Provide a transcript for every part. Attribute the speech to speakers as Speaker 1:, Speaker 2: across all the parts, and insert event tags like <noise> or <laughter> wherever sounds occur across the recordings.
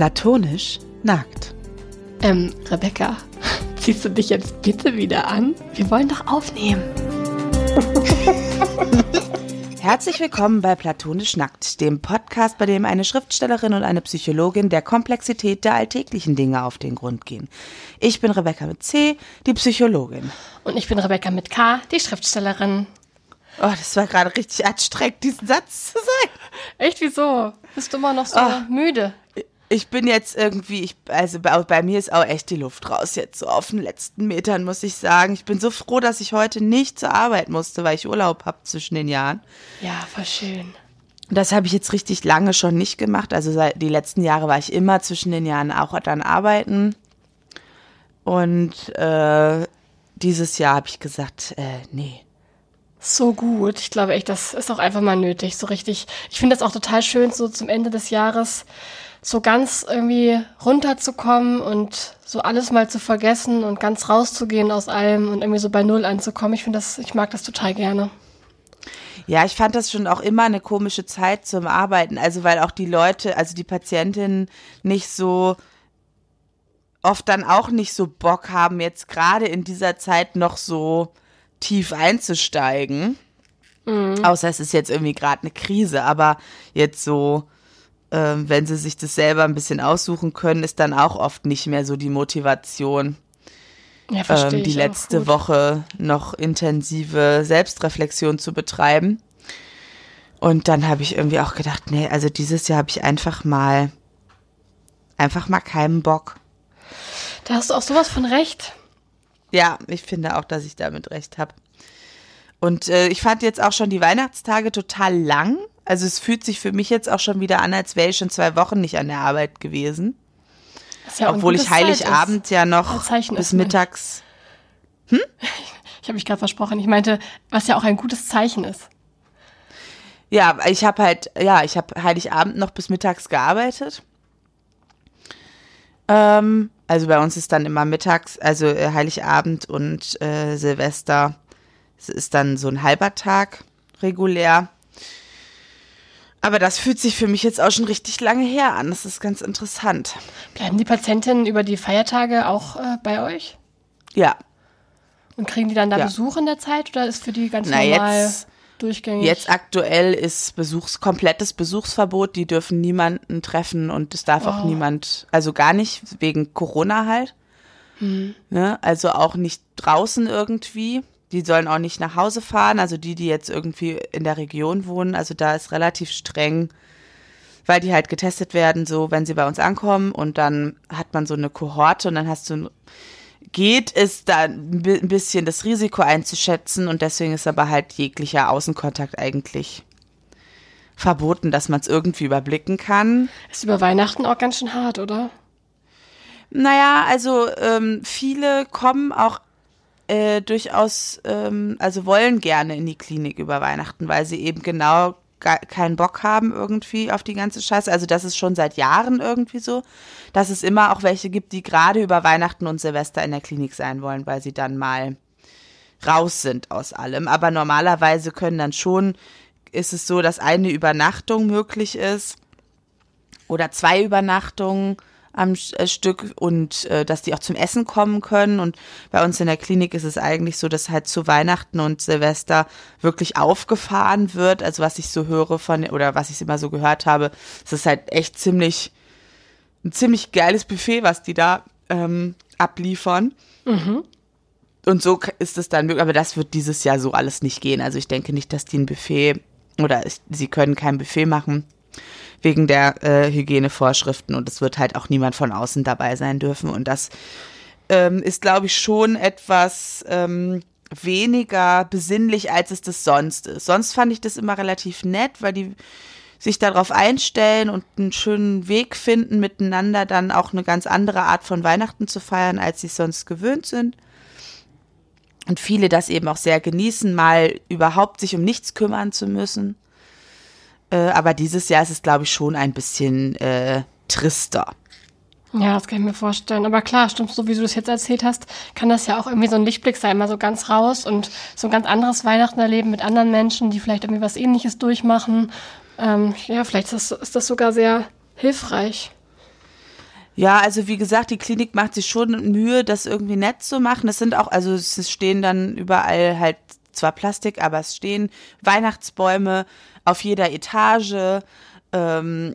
Speaker 1: Platonisch nackt.
Speaker 2: Ähm, Rebecca, <laughs> ziehst du dich jetzt bitte wieder an? Wir wollen doch aufnehmen. <laughs>
Speaker 1: Herzlich willkommen bei Platonisch Nackt, dem Podcast, bei dem eine Schriftstellerin und eine Psychologin der Komplexität der alltäglichen Dinge auf den Grund gehen. Ich bin Rebecca mit C, die Psychologin.
Speaker 2: Und ich bin Rebecca mit K, die Schriftstellerin.
Speaker 1: Oh, das war gerade richtig anstrengend, diesen Satz zu sagen.
Speaker 2: Echt, wieso? Bist du immer noch so oh. müde?
Speaker 1: Ich bin jetzt irgendwie, ich, also bei, bei, mir ist auch echt die Luft raus jetzt so auf den letzten Metern, muss ich sagen. Ich bin so froh, dass ich heute nicht zur Arbeit musste, weil ich Urlaub habe zwischen den Jahren.
Speaker 2: Ja, voll schön.
Speaker 1: Das habe ich jetzt richtig lange schon nicht gemacht. Also seit die letzten Jahre war ich immer zwischen den Jahren auch dann arbeiten. Und äh, dieses Jahr habe ich gesagt, äh, nee,
Speaker 2: so gut. Ich glaube echt, das ist auch einfach mal nötig. So richtig. Ich finde das auch total schön, so zum Ende des Jahres so ganz irgendwie runterzukommen und so alles mal zu vergessen und ganz rauszugehen aus allem und irgendwie so bei Null anzukommen. Ich finde das, ich mag das total gerne.
Speaker 1: Ja, ich fand das schon auch immer eine komische Zeit zum Arbeiten. Also, weil auch die Leute, also die Patientinnen nicht so oft dann auch nicht so Bock haben, jetzt gerade in dieser Zeit noch so tief einzusteigen. Mhm. Außer es ist jetzt irgendwie gerade eine Krise, aber jetzt so ähm, wenn sie sich das selber ein bisschen aussuchen können, ist dann auch oft nicht mehr so die Motivation. Ja, ähm, die letzte Woche noch intensive Selbstreflexion zu betreiben. Und dann habe ich irgendwie auch gedacht, nee, also dieses Jahr habe ich einfach mal, einfach mal keinen Bock.
Speaker 2: Da hast du auch sowas von recht.
Speaker 1: Ja, ich finde auch, dass ich damit recht habe. Und äh, ich fand jetzt auch schon die Weihnachtstage total lang. Also es fühlt sich für mich jetzt auch schon wieder an, als wäre ich schon zwei Wochen nicht an der Arbeit gewesen. Ja Obwohl ich Heiligabend ja noch bis mittags.
Speaker 2: Hm? <laughs> Ich habe mich gerade versprochen. Ich meinte, was ja auch ein gutes Zeichen ist.
Speaker 1: Ja, ich habe halt, ja, ich habe Heiligabend noch bis mittags gearbeitet. Ähm, also bei uns ist dann immer mittags, also äh, Heiligabend und äh, Silvester. Es ist dann so ein halber Tag regulär. Aber das fühlt sich für mich jetzt auch schon richtig lange her an. Das ist ganz interessant.
Speaker 2: Bleiben die Patientinnen über die Feiertage auch äh, bei euch?
Speaker 1: Ja.
Speaker 2: Und kriegen die dann da ja. Besuch in der Zeit oder ist für die ganz Na, normal jetzt, durchgängig?
Speaker 1: Jetzt aktuell ist Besuchs, komplettes Besuchsverbot. Die dürfen niemanden treffen und es darf oh. auch niemand, also gar nicht, wegen Corona halt. Hm. Ne? Also auch nicht draußen irgendwie. Die sollen auch nicht nach Hause fahren, also die, die jetzt irgendwie in der Region wohnen. Also da ist relativ streng, weil die halt getestet werden, so wenn sie bei uns ankommen und dann hat man so eine Kohorte und dann hast du geht es da ein bisschen das Risiko einzuschätzen und deswegen ist aber halt jeglicher Außenkontakt eigentlich verboten, dass man es irgendwie überblicken kann.
Speaker 2: Ist über Weihnachten auch ganz schön hart, oder?
Speaker 1: Naja, also ähm, viele kommen auch äh, durchaus, ähm, also wollen gerne in die Klinik über Weihnachten, weil sie eben genau keinen Bock haben irgendwie auf die ganze Scheiße. Also das ist schon seit Jahren irgendwie so, dass es immer auch welche gibt, die gerade über Weihnachten und Silvester in der Klinik sein wollen, weil sie dann mal raus sind aus allem. Aber normalerweise können dann schon, ist es so, dass eine Übernachtung möglich ist oder zwei Übernachtungen am äh, Stück und äh, dass die auch zum Essen kommen können. Und bei uns in der Klinik ist es eigentlich so, dass halt zu Weihnachten und Silvester wirklich aufgefahren wird. Also was ich so höre von, oder was ich immer so gehört habe, es ist halt echt ziemlich, ein ziemlich geiles Buffet, was die da ähm, abliefern. Mhm. Und so ist es dann möglich, aber das wird dieses Jahr so alles nicht gehen. Also ich denke nicht, dass die ein Buffet oder ich, sie können kein Buffet machen wegen der äh, Hygienevorschriften und es wird halt auch niemand von außen dabei sein dürfen. Und das ähm, ist, glaube ich, schon etwas ähm, weniger besinnlich, als es das sonst ist. Sonst fand ich das immer relativ nett, weil die sich darauf einstellen und einen schönen Weg finden, miteinander dann auch eine ganz andere Art von Weihnachten zu feiern, als sie sonst gewöhnt sind. Und viele das eben auch sehr genießen, mal überhaupt sich um nichts kümmern zu müssen. Äh, aber dieses Jahr ist es, glaube ich, schon ein bisschen äh, trister.
Speaker 2: Ja, das kann ich mir vorstellen. Aber klar, stimmt, so wie du das jetzt erzählt hast, kann das ja auch irgendwie so ein Lichtblick sein, mal so ganz raus und so ein ganz anderes Weihnachten erleben mit anderen Menschen, die vielleicht irgendwie was ähnliches durchmachen. Ähm, ja, vielleicht ist das, ist das sogar sehr hilfreich.
Speaker 1: Ja, also wie gesagt, die Klinik macht sich schon Mühe, das irgendwie nett zu machen. Es sind auch, also es stehen dann überall halt zwar Plastik, aber es stehen Weihnachtsbäume auf jeder Etage. Ähm,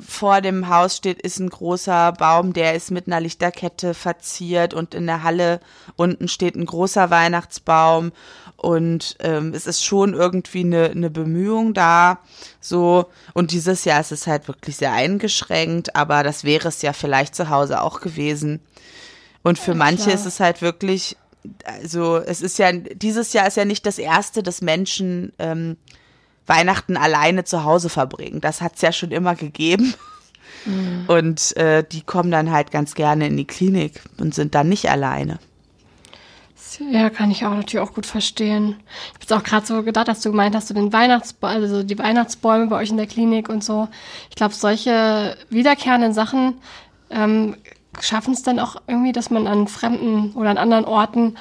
Speaker 1: vor dem Haus steht, ist ein großer Baum, der ist mit einer Lichterkette verziert und in der Halle unten steht ein großer Weihnachtsbaum und ähm, es ist schon irgendwie eine, eine Bemühung da, so und dieses Jahr ist es halt wirklich sehr eingeschränkt, aber das wäre es ja vielleicht zu Hause auch gewesen. Und für ja, manche ist es halt wirklich, also es ist ja, dieses Jahr ist ja nicht das erste, dass Menschen ähm, Weihnachten alleine zu Hause verbringen. Das hat es ja schon immer gegeben. Mhm. Und äh, die kommen dann halt ganz gerne in die Klinik und sind dann nicht alleine.
Speaker 2: Ja, kann ich auch natürlich auch gut verstehen. Ich habe jetzt auch gerade so gedacht, dass du gemeint hast, du den Weihnachtsbaum, also die Weihnachtsbäume bei euch in der Klinik und so. Ich glaube, solche wiederkehrenden Sachen ähm, schaffen es dann auch irgendwie, dass man an fremden oder an anderen Orten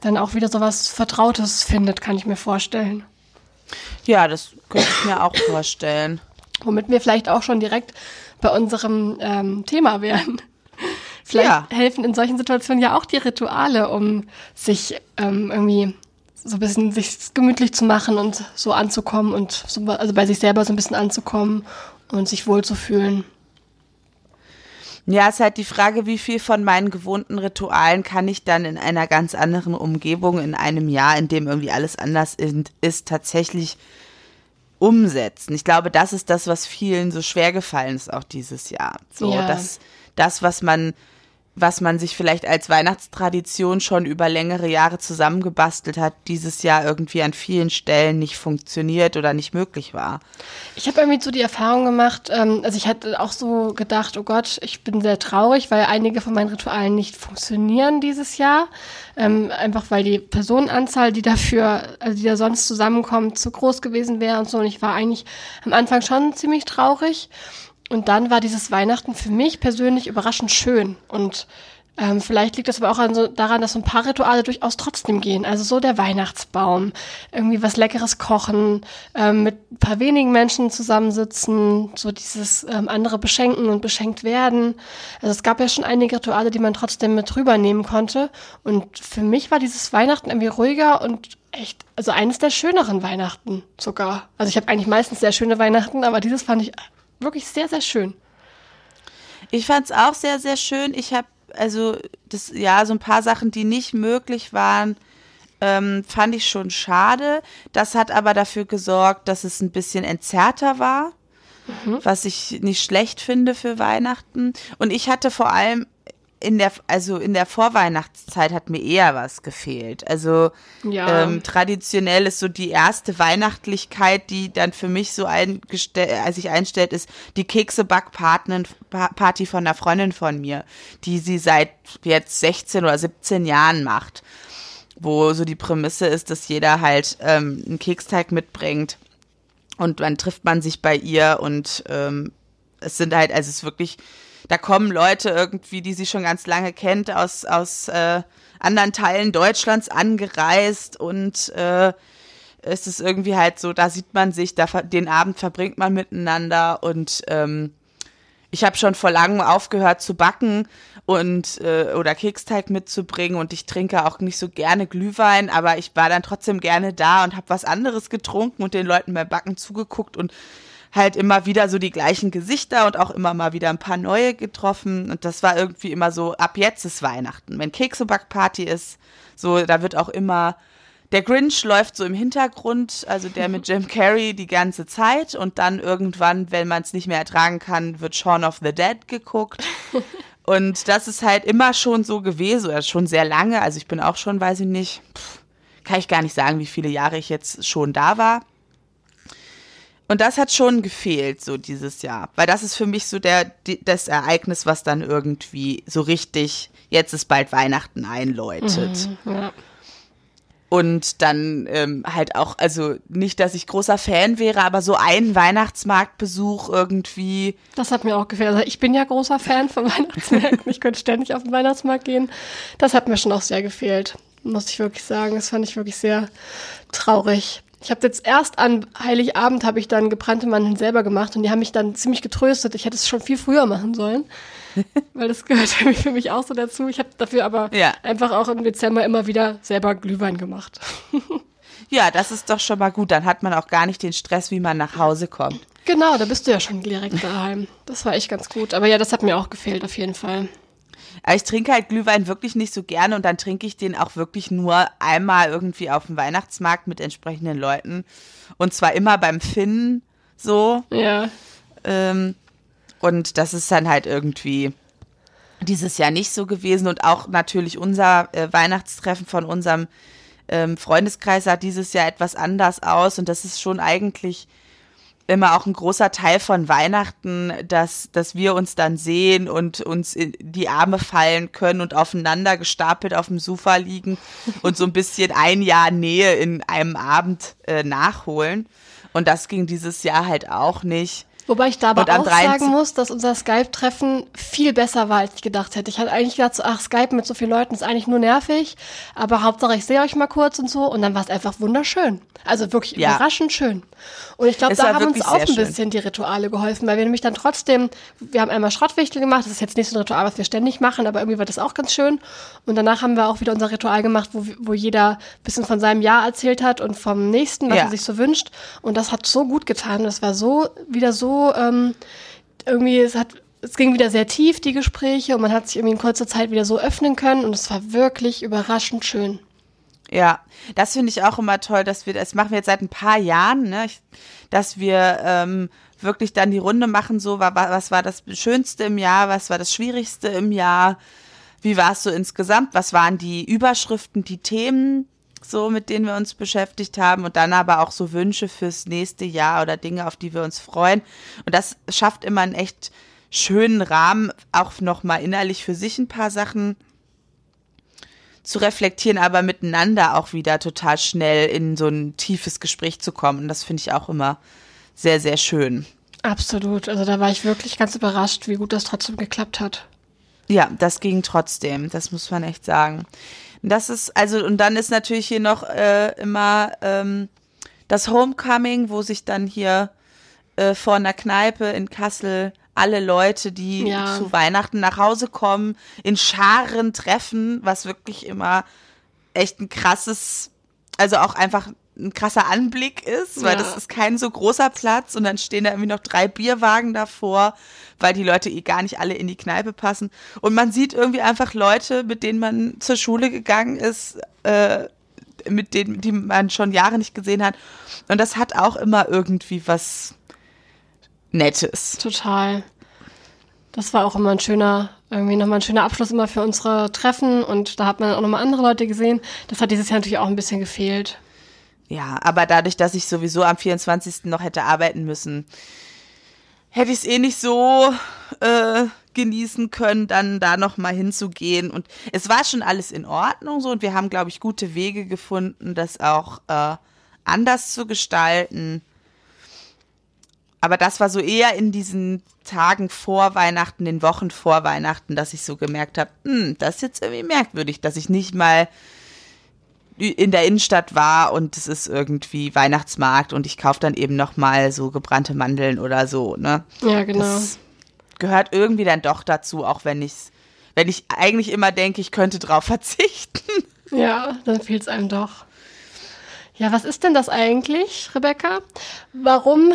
Speaker 2: dann auch wieder so was Vertrautes findet, kann ich mir vorstellen.
Speaker 1: Ja, das könnte ich mir auch vorstellen.
Speaker 2: Womit wir vielleicht auch schon direkt bei unserem ähm, Thema wären. <laughs> Vielleicht ja. helfen in solchen Situationen ja auch die Rituale, um sich ähm, irgendwie so ein bisschen sich gemütlich zu machen und so anzukommen und so, also bei sich selber so ein bisschen anzukommen und sich wohlzufühlen.
Speaker 1: Ja, ist halt die Frage, wie viel von meinen gewohnten Ritualen kann ich dann in einer ganz anderen Umgebung in einem Jahr, in dem irgendwie alles anders ist, tatsächlich umsetzen. Ich glaube, das ist das, was vielen so schwer gefallen ist auch dieses Jahr. So, ja. das, das, was man was man sich vielleicht als Weihnachtstradition schon über längere Jahre zusammengebastelt hat, dieses Jahr irgendwie an vielen Stellen nicht funktioniert oder nicht möglich war.
Speaker 2: Ich habe irgendwie so die Erfahrung gemacht, ähm, also ich hatte auch so gedacht, oh Gott, ich bin sehr traurig, weil einige von meinen Ritualen nicht funktionieren dieses Jahr. Ähm, einfach weil die Personenanzahl, die dafür, also die da sonst zusammenkommt, zu groß gewesen wäre und so. Und ich war eigentlich am Anfang schon ziemlich traurig. Und dann war dieses Weihnachten für mich persönlich überraschend schön. Und ähm, vielleicht liegt das aber auch so, daran, dass so ein paar Rituale durchaus trotzdem gehen. Also so der Weihnachtsbaum, irgendwie was Leckeres kochen, ähm, mit ein paar wenigen Menschen zusammensitzen, so dieses ähm, andere beschenken und beschenkt werden. Also es gab ja schon einige Rituale, die man trotzdem mit rübernehmen konnte. Und für mich war dieses Weihnachten irgendwie ruhiger und echt, also eines der schöneren Weihnachten sogar. Also ich habe eigentlich meistens sehr schöne Weihnachten, aber dieses fand ich wirklich sehr, sehr schön.
Speaker 1: Ich fand es auch sehr, sehr schön. Ich habe, also, das, ja, so ein paar Sachen, die nicht möglich waren, ähm, fand ich schon schade. Das hat aber dafür gesorgt, dass es ein bisschen entzerrter war. Mhm. Was ich nicht schlecht finde für Weihnachten. Und ich hatte vor allem in der, also in der Vorweihnachtszeit hat mir eher was gefehlt. Also ja. ähm, traditionell ist so die erste Weihnachtlichkeit, die dann für mich so eingestellt, als sich einstellt, ist die Kekse-Back-Party von einer Freundin von mir, die sie seit jetzt 16 oder 17 Jahren macht. Wo so die Prämisse ist, dass jeder halt ähm, einen Keksteig mitbringt und dann trifft man sich bei ihr und ähm, es sind halt, also es ist wirklich da kommen Leute irgendwie, die sie schon ganz lange kennt, aus, aus äh, anderen Teilen Deutschlands angereist und äh, es ist irgendwie halt so, da sieht man sich, da den Abend verbringt man miteinander und ähm, ich habe schon vor langem aufgehört zu backen und äh, oder Keksteig mitzubringen und ich trinke auch nicht so gerne Glühwein, aber ich war dann trotzdem gerne da und habe was anderes getrunken und den Leuten beim Backen zugeguckt und halt immer wieder so die gleichen Gesichter und auch immer mal wieder ein paar neue getroffen. Und das war irgendwie immer so, ab jetzt ist Weihnachten. Wenn Keksebackparty ist, so, da wird auch immer, der Grinch läuft so im Hintergrund, also der mit <laughs> Jim Carrey die ganze Zeit und dann irgendwann, wenn man es nicht mehr ertragen kann, wird Shaun of the Dead geguckt. <laughs> Und das ist halt immer schon so gewesen, oder schon sehr lange. Also ich bin auch schon, weiß ich nicht, kann ich gar nicht sagen, wie viele Jahre ich jetzt schon da war. Und das hat schon gefehlt, so dieses Jahr. Weil das ist für mich so der, das Ereignis, was dann irgendwie so richtig, jetzt ist bald Weihnachten einläutet. Mhm, ja. Und dann ähm, halt auch, also nicht, dass ich großer Fan wäre, aber so ein Weihnachtsmarktbesuch irgendwie.
Speaker 2: Das hat mir auch gefehlt. Also ich bin ja großer Fan von <laughs> Weihnachtsmärkten. ich könnte ständig auf den Weihnachtsmarkt gehen. Das hat mir schon auch sehr gefehlt, muss ich wirklich sagen. Das fand ich wirklich sehr traurig. Ich habe jetzt erst an Heiligabend habe ich dann gebrannte Mandeln selber gemacht und die haben mich dann ziemlich getröstet. Ich hätte es schon viel früher machen sollen, <laughs> weil das gehört <laughs> für mich auch so dazu. Ich habe dafür aber ja. einfach auch im Dezember immer wieder selber Glühwein gemacht. <laughs>
Speaker 1: ja, das ist doch schon mal gut. Dann hat man auch gar nicht den Stress, wie man nach Hause kommt.
Speaker 2: Genau, da bist du ja schon direkt daheim. Das war echt ganz gut. Aber ja, das hat mir auch gefehlt auf jeden Fall.
Speaker 1: Aber ich trinke halt Glühwein wirklich nicht so gerne und dann trinke ich den auch wirklich nur einmal irgendwie auf dem Weihnachtsmarkt mit entsprechenden Leuten. Und zwar immer beim Finnen so.
Speaker 2: Ja.
Speaker 1: Ähm, und das ist dann halt irgendwie dieses Jahr nicht so gewesen. Und auch natürlich unser äh, Weihnachtstreffen von unserem ähm, Freundeskreis sah dieses Jahr etwas anders aus. Und das ist schon eigentlich immer auch ein großer Teil von Weihnachten, dass, dass wir uns dann sehen und uns in die Arme fallen können und aufeinander gestapelt auf dem Sofa liegen <laughs> und so ein bisschen ein Jahr Nähe in einem Abend äh, nachholen. Und das ging dieses Jahr halt auch nicht.
Speaker 2: Wobei ich da aber auch sagen muss, dass unser Skype-Treffen viel besser war, als ich gedacht hätte. Ich hatte eigentlich gedacht, so, ach, Skype mit so vielen Leuten ist eigentlich nur nervig, aber Hauptsache ich sehe euch mal kurz und so und dann war es einfach wunderschön. Also wirklich ja. überraschend schön. Und ich glaube, da haben uns auch ein bisschen schön. die Rituale geholfen, weil wir nämlich dann trotzdem, wir haben einmal Schrottwichtel gemacht, das ist jetzt nicht so ein Ritual, was wir ständig machen, aber irgendwie war das auch ganz schön. Und danach haben wir auch wieder unser Ritual gemacht, wo, wo jeder ein bisschen von seinem Jahr erzählt hat und vom nächsten, was ja. er sich so wünscht. Und das hat so gut getan. Das war so, wieder so, ähm, irgendwie, es hat es ging wieder sehr tief, die Gespräche, und man hat sich irgendwie in kurzer Zeit wieder so öffnen können und es war wirklich überraschend schön.
Speaker 1: Ja, das finde ich auch immer toll, dass wir, das machen wir jetzt seit ein paar Jahren, ne, dass wir ähm, wirklich dann die Runde machen, so, was war das Schönste im Jahr, was war das Schwierigste im Jahr, wie war es so insgesamt, was waren die Überschriften, die Themen, so mit denen wir uns beschäftigt haben und dann aber auch so Wünsche fürs nächste Jahr oder Dinge, auf die wir uns freuen. Und das schafft immer einen echt schönen Rahmen, auch nochmal innerlich für sich ein paar Sachen zu reflektieren, aber miteinander auch wieder total schnell in so ein tiefes Gespräch zu kommen. Das finde ich auch immer sehr, sehr schön.
Speaker 2: Absolut. Also da war ich wirklich ganz überrascht, wie gut das trotzdem geklappt hat.
Speaker 1: Ja, das ging trotzdem. Das muss man echt sagen. Das ist, also, und dann ist natürlich hier noch äh, immer ähm, das Homecoming, wo sich dann hier äh, vor einer Kneipe in Kassel alle Leute, die ja. zu Weihnachten nach Hause kommen, in Scharen treffen, was wirklich immer echt ein krasses, also auch einfach ein krasser Anblick ist, weil ja. das ist kein so großer Platz und dann stehen da irgendwie noch drei Bierwagen davor, weil die Leute eh gar nicht alle in die Kneipe passen. Und man sieht irgendwie einfach Leute, mit denen man zur Schule gegangen ist, äh, mit denen, die man schon Jahre nicht gesehen hat. Und das hat auch immer irgendwie was Nettes.
Speaker 2: Total. Das war auch immer ein schöner, irgendwie nochmal ein schöner Abschluss immer für unsere Treffen und da hat man auch nochmal andere Leute gesehen. Das hat dieses Jahr natürlich auch ein bisschen gefehlt.
Speaker 1: Ja, aber dadurch, dass ich sowieso am 24. noch hätte arbeiten müssen, hätte ich es eh nicht so äh, genießen können, dann da nochmal hinzugehen. Und es war schon alles in Ordnung so und wir haben, glaube ich, gute Wege gefunden, das auch äh, anders zu gestalten. Aber das war so eher in diesen Tagen vor Weihnachten, den Wochen vor Weihnachten, dass ich so gemerkt habe, hm, das ist jetzt irgendwie merkwürdig, dass ich nicht mal in der Innenstadt war und es ist irgendwie Weihnachtsmarkt und ich kaufe dann eben noch mal so gebrannte Mandeln oder so, ne?
Speaker 2: Ja, genau. Das
Speaker 1: gehört irgendwie dann doch dazu, auch wenn ich wenn ich eigentlich immer denke, ich könnte drauf <laughs> verzichten.
Speaker 2: Ja, dann fehlt es einem doch. Ja, was ist denn das eigentlich, Rebecca? Warum?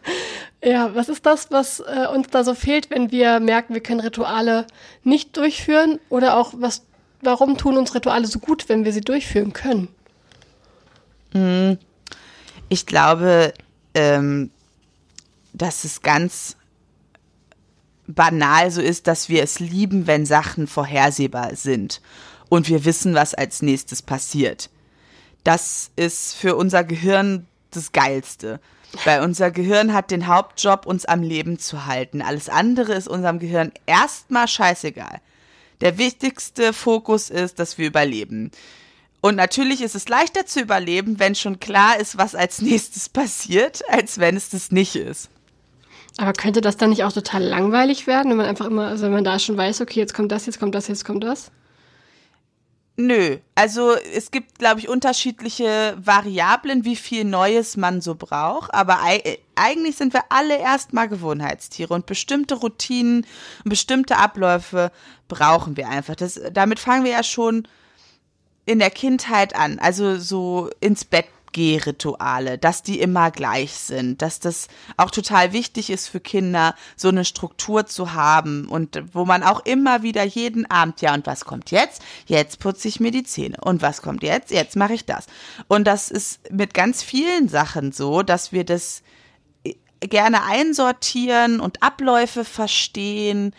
Speaker 2: <laughs> ja, was ist das, was äh, uns da so fehlt, wenn wir merken, wir können Rituale nicht durchführen? Oder auch, was, warum tun uns Rituale so gut, wenn wir sie durchführen können?
Speaker 1: Hm. Ich glaube, ähm, dass es ganz banal so ist, dass wir es lieben, wenn Sachen vorhersehbar sind und wir wissen, was als nächstes passiert das ist für unser Gehirn das Geilste. Weil unser Gehirn hat den Hauptjob, uns am Leben zu halten. Alles andere ist unserem Gehirn erstmal scheißegal. Der wichtigste Fokus ist, dass wir überleben. Und natürlich ist es leichter zu überleben, wenn schon klar ist, was als <laughs> nächstes passiert, als wenn es das nicht ist.
Speaker 2: Aber könnte das dann nicht auch total langweilig werden, wenn man einfach immer, also wenn man da schon weiß, okay, jetzt kommt das, jetzt kommt das, jetzt kommt das?
Speaker 1: Nö, also es gibt, glaube ich, unterschiedliche Variablen, wie viel Neues man so braucht. Aber eigentlich sind wir alle erstmal Gewohnheitstiere und bestimmte Routinen und bestimmte Abläufe brauchen wir einfach. Das, damit fangen wir ja schon in der Kindheit an. Also so ins Bett Geh-Rituale, dass die immer gleich sind, dass das auch total wichtig ist für Kinder, so eine Struktur zu haben und wo man auch immer wieder jeden Abend, ja, und was kommt jetzt? Jetzt putze ich mir die Zähne. Und was kommt jetzt? Jetzt mache ich das. Und das ist mit ganz vielen Sachen so, dass wir das gerne einsortieren und Abläufe verstehen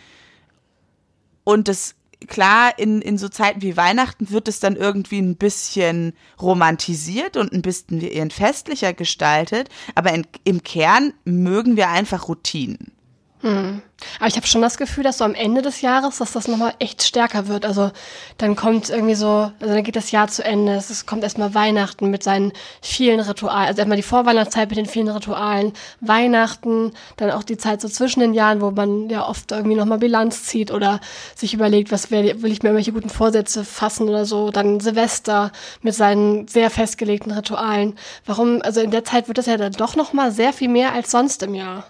Speaker 1: und das klar, in, in so Zeiten wie Weihnachten wird es dann irgendwie ein bisschen romantisiert und ein bisschen festlicher gestaltet, aber in, im Kern mögen wir einfach Routinen.
Speaker 2: Hm. Aber ich habe schon das Gefühl, dass so am Ende des Jahres, dass das nochmal echt stärker wird. Also dann kommt irgendwie so, also dann geht das Jahr zu Ende, es kommt erstmal Weihnachten mit seinen vielen Ritualen, also erstmal die Vorweihnachtszeit mit den vielen Ritualen, Weihnachten, dann auch die Zeit so zwischen den Jahren, wo man ja oft irgendwie nochmal Bilanz zieht oder sich überlegt, was wär, will ich mir irgendwelche guten Vorsätze fassen oder so. Dann Silvester mit seinen sehr festgelegten Ritualen. Warum, also in der Zeit wird das ja dann doch nochmal sehr viel mehr als sonst im Jahr.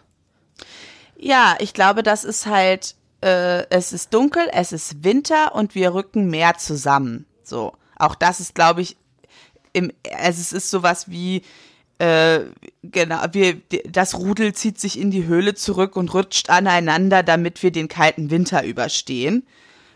Speaker 1: Ja, ich glaube, das ist halt, äh, es ist dunkel, es ist Winter und wir rücken mehr zusammen. So. Auch das ist, glaube ich, im, also es ist sowas wie, äh, genau, wir, das Rudel zieht sich in die Höhle zurück und rutscht aneinander, damit wir den kalten Winter überstehen.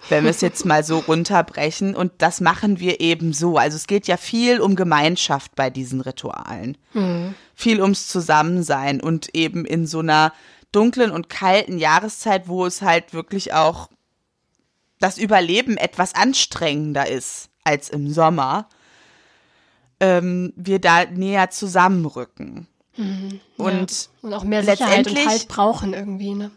Speaker 1: Wenn wir es jetzt mal so <laughs> runterbrechen. Und das machen wir eben so. Also es geht ja viel um Gemeinschaft bei diesen Ritualen. Mhm. Viel ums Zusammensein und eben in so einer dunklen und kalten Jahreszeit, wo es halt wirklich auch das Überleben etwas anstrengender ist als im Sommer, ähm, wir da näher zusammenrücken.
Speaker 2: Mhm, und, ja. und auch mehr Sicherheit und Halt brauchen irgendwie, ne?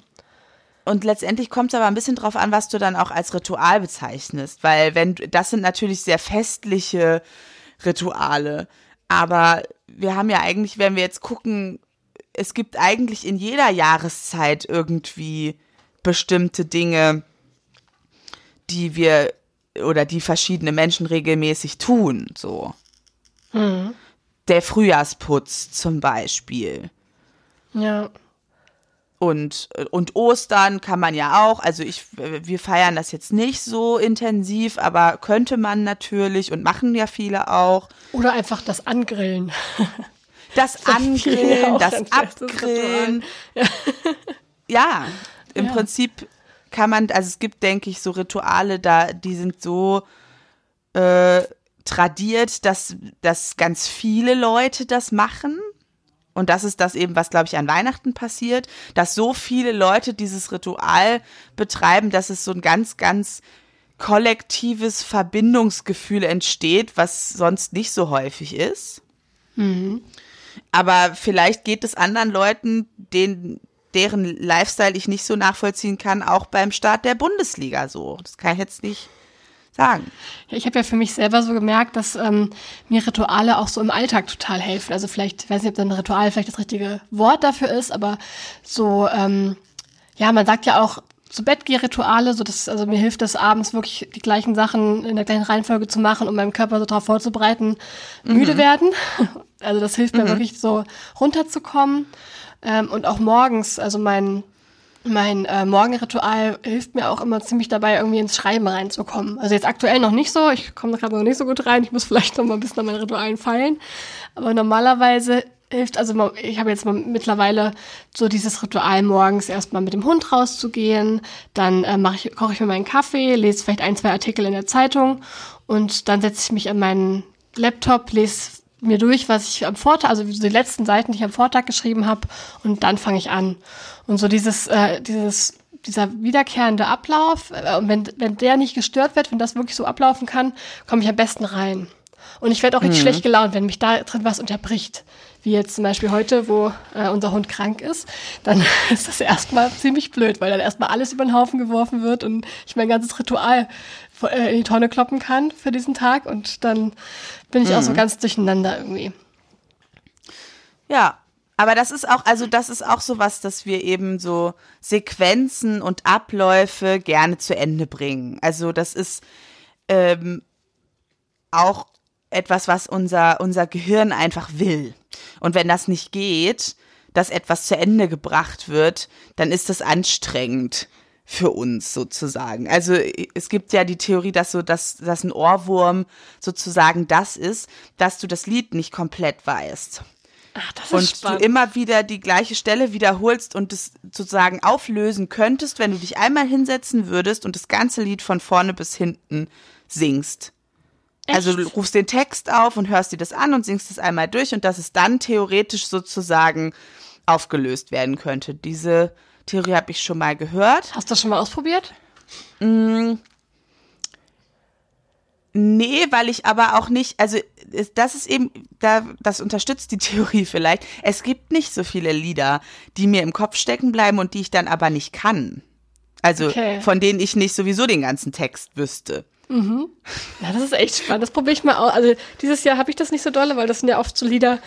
Speaker 1: Und letztendlich kommt es aber ein bisschen drauf an, was du dann auch als Ritual bezeichnest, weil wenn das sind natürlich sehr festliche Rituale, aber wir haben ja eigentlich, wenn wir jetzt gucken, es gibt eigentlich in jeder Jahreszeit irgendwie bestimmte Dinge, die wir oder die verschiedene Menschen regelmäßig tun, so. Mhm. Der Frühjahrsputz zum Beispiel.
Speaker 2: Ja.
Speaker 1: Und, und Ostern kann man ja auch, also ich, wir feiern das jetzt nicht so intensiv, aber könnte man natürlich und machen ja viele auch.
Speaker 2: Oder einfach das Angrillen. <laughs>
Speaker 1: das <laughs> Angrillen, das Abgrillen. Ja. ja, im ja. Prinzip kann man, also es gibt, denke ich, so Rituale, da, die sind so äh, tradiert, dass, dass ganz viele Leute das machen. Und das ist das eben, was, glaube ich, an Weihnachten passiert, dass so viele Leute dieses Ritual betreiben, dass es so ein ganz, ganz kollektives Verbindungsgefühl entsteht, was sonst nicht so häufig ist. Mhm. Aber vielleicht geht es anderen Leuten, denen, deren Lifestyle ich nicht so nachvollziehen kann, auch beim Start der Bundesliga so. Das kann ich jetzt nicht sagen.
Speaker 2: Ich habe ja für mich selber so gemerkt, dass ähm, mir Rituale auch so im Alltag total helfen. Also vielleicht, ich weiß nicht, ob ein Ritual vielleicht das richtige Wort dafür ist, aber so, ähm, ja, man sagt ja auch, zu Bettgeh-Rituale, so dass, also mir hilft das abends wirklich die gleichen Sachen in der gleichen Reihenfolge zu machen, um meinem Körper so darauf vorzubereiten, mhm. müde werden. <laughs> Also das hilft mir mhm. wirklich so runterzukommen. Ähm, und auch morgens, also mein, mein äh, Morgenritual hilft mir auch immer ziemlich dabei, irgendwie ins Schreiben reinzukommen. Also jetzt aktuell noch nicht so, ich komme gerade noch nicht so gut rein, ich muss vielleicht noch mal ein bisschen an meinen Ritualen feilen. Aber normalerweise hilft, also ich habe jetzt mittlerweile so dieses Ritual morgens erstmal mit dem Hund rauszugehen, dann äh, ich, koche ich mir meinen Kaffee, lese vielleicht ein, zwei Artikel in der Zeitung und dann setze ich mich an meinen Laptop, lese mir durch, was ich am Vortag, also die letzten Seiten, die ich am Vortag geschrieben habe, und dann fange ich an. Und so dieses, äh, dieses, dieser wiederkehrende Ablauf, äh, und wenn, wenn der nicht gestört wird, wenn das wirklich so ablaufen kann, komme ich am besten rein. Und ich werde auch richtig mhm. schlecht gelaunt, wenn mich da drin was unterbricht. Wie jetzt zum Beispiel heute, wo äh, unser Hund krank ist, dann <laughs> ist das erstmal ziemlich blöd, weil dann erstmal alles über den Haufen geworfen wird und ich mein ganzes Ritual äh, in die Tonne kloppen kann für diesen Tag. Und dann bin ich mhm. auch so mhm. ganz durcheinander irgendwie.
Speaker 1: Ja, aber das ist auch, also das ist auch so was, dass wir eben so Sequenzen und Abläufe gerne zu Ende bringen. Also das ist, ähm, auch etwas, was unser, unser Gehirn einfach will. Und wenn das nicht geht, dass etwas zu Ende gebracht wird, dann ist das anstrengend für uns sozusagen. Also es gibt ja die Theorie, dass so, dass, dass ein Ohrwurm sozusagen das ist, dass du das Lied nicht komplett weißt.
Speaker 2: Ach, das ist
Speaker 1: Und
Speaker 2: spannend.
Speaker 1: du immer wieder die gleiche Stelle wiederholst und es sozusagen auflösen könntest, wenn du dich einmal hinsetzen würdest und das ganze Lied von vorne bis hinten singst. Also du rufst den Text auf und hörst dir das an und singst es einmal durch und dass es dann theoretisch sozusagen aufgelöst werden könnte. Diese Theorie habe ich schon mal gehört.
Speaker 2: Hast du das schon mal ausprobiert?
Speaker 1: Nee, weil ich aber auch nicht, also das ist eben, da, das unterstützt die <laughs> Theorie vielleicht. Es gibt nicht so viele Lieder, die mir im Kopf stecken bleiben und die ich dann aber nicht kann. Also
Speaker 2: Okay.
Speaker 1: von denen ich nicht sowieso den ganzen Text wüsste.
Speaker 2: Ja, das ist echt spannend. Das probiere ich mal aus. Also dieses Jahr habe ich das nicht so dolle, weil das sind ja oft so Lieder,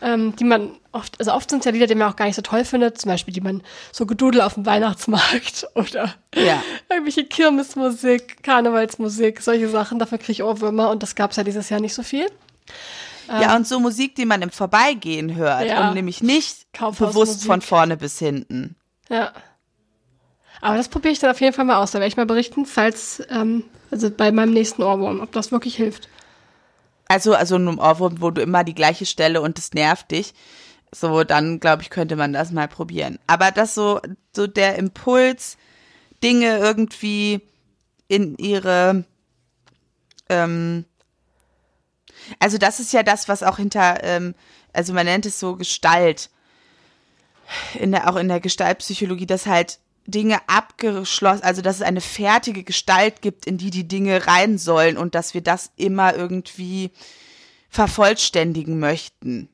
Speaker 2: ähm, die man oft, also oft sind es ja Lieder, die man auch gar nicht so toll findet. Zum Beispiel, die man so Gedudel auf dem Weihnachtsmarkt <laughs> oder
Speaker 1: Ja.
Speaker 2: irgendwelche Kirmesmusik, Karnevalsmusik, solche Sachen. Dafür kriege ich Ohrwürmer und das gab es ja dieses Jahr nicht so viel.
Speaker 1: Ja, und so Musik, die man im Vorbeigehen hört
Speaker 2: Ja.
Speaker 1: und nämlich nicht bewusst von vorne bis hinten.
Speaker 2: Ja. Aber das probiere ich dann auf jeden Fall mal aus. Da werde ich mal berichten, falls, ähm, also bei meinem nächsten Ohrwurm, ob das wirklich hilft.
Speaker 1: Also, also einem Ohrwurm, wo du immer die gleiche Stelle und es nervt dich. So, dann glaube ich, könnte man das mal probieren. Aber das so, so der Impuls, Dinge irgendwie in ihre, ähm, also das ist ja das, was auch hinter, ähm, also man nennt es so Gestalt, in der, auch in der Gestaltpsychologie, dass halt Dinge abgeschlossen, also dass es eine fertige Gestalt gibt, in die die Dinge rein sollen und dass wir das immer irgendwie vervollständigen möchten.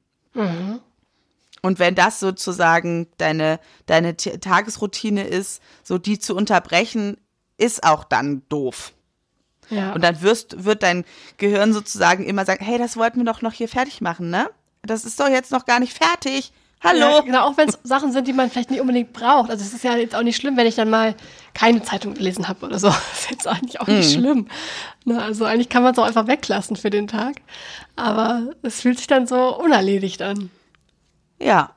Speaker 1: Und wenn das sozusagen deine, deine Tagesroutine ist, so die zu unterbrechen, ist auch dann doof.
Speaker 2: Ja.
Speaker 1: Und dann wirst, wird dein Gehirn sozusagen immer sagen, hey, das wollten wir doch noch hier fertig machen, ne? Das ist doch jetzt noch gar nicht fertig. Hallo?
Speaker 2: Ja, genau, auch wenn es Sachen sind, die man vielleicht nicht unbedingt braucht. Also es ist ja jetzt auch nicht schlimm, wenn ich dann mal keine Zeitung gelesen habe oder so. <laughs> Das ist jetzt eigentlich auch nicht schlimm. Ne, also eigentlich kann man es auch einfach weglassen für den Tag. Aber es fühlt sich dann so unerledigt an.
Speaker 1: Ja.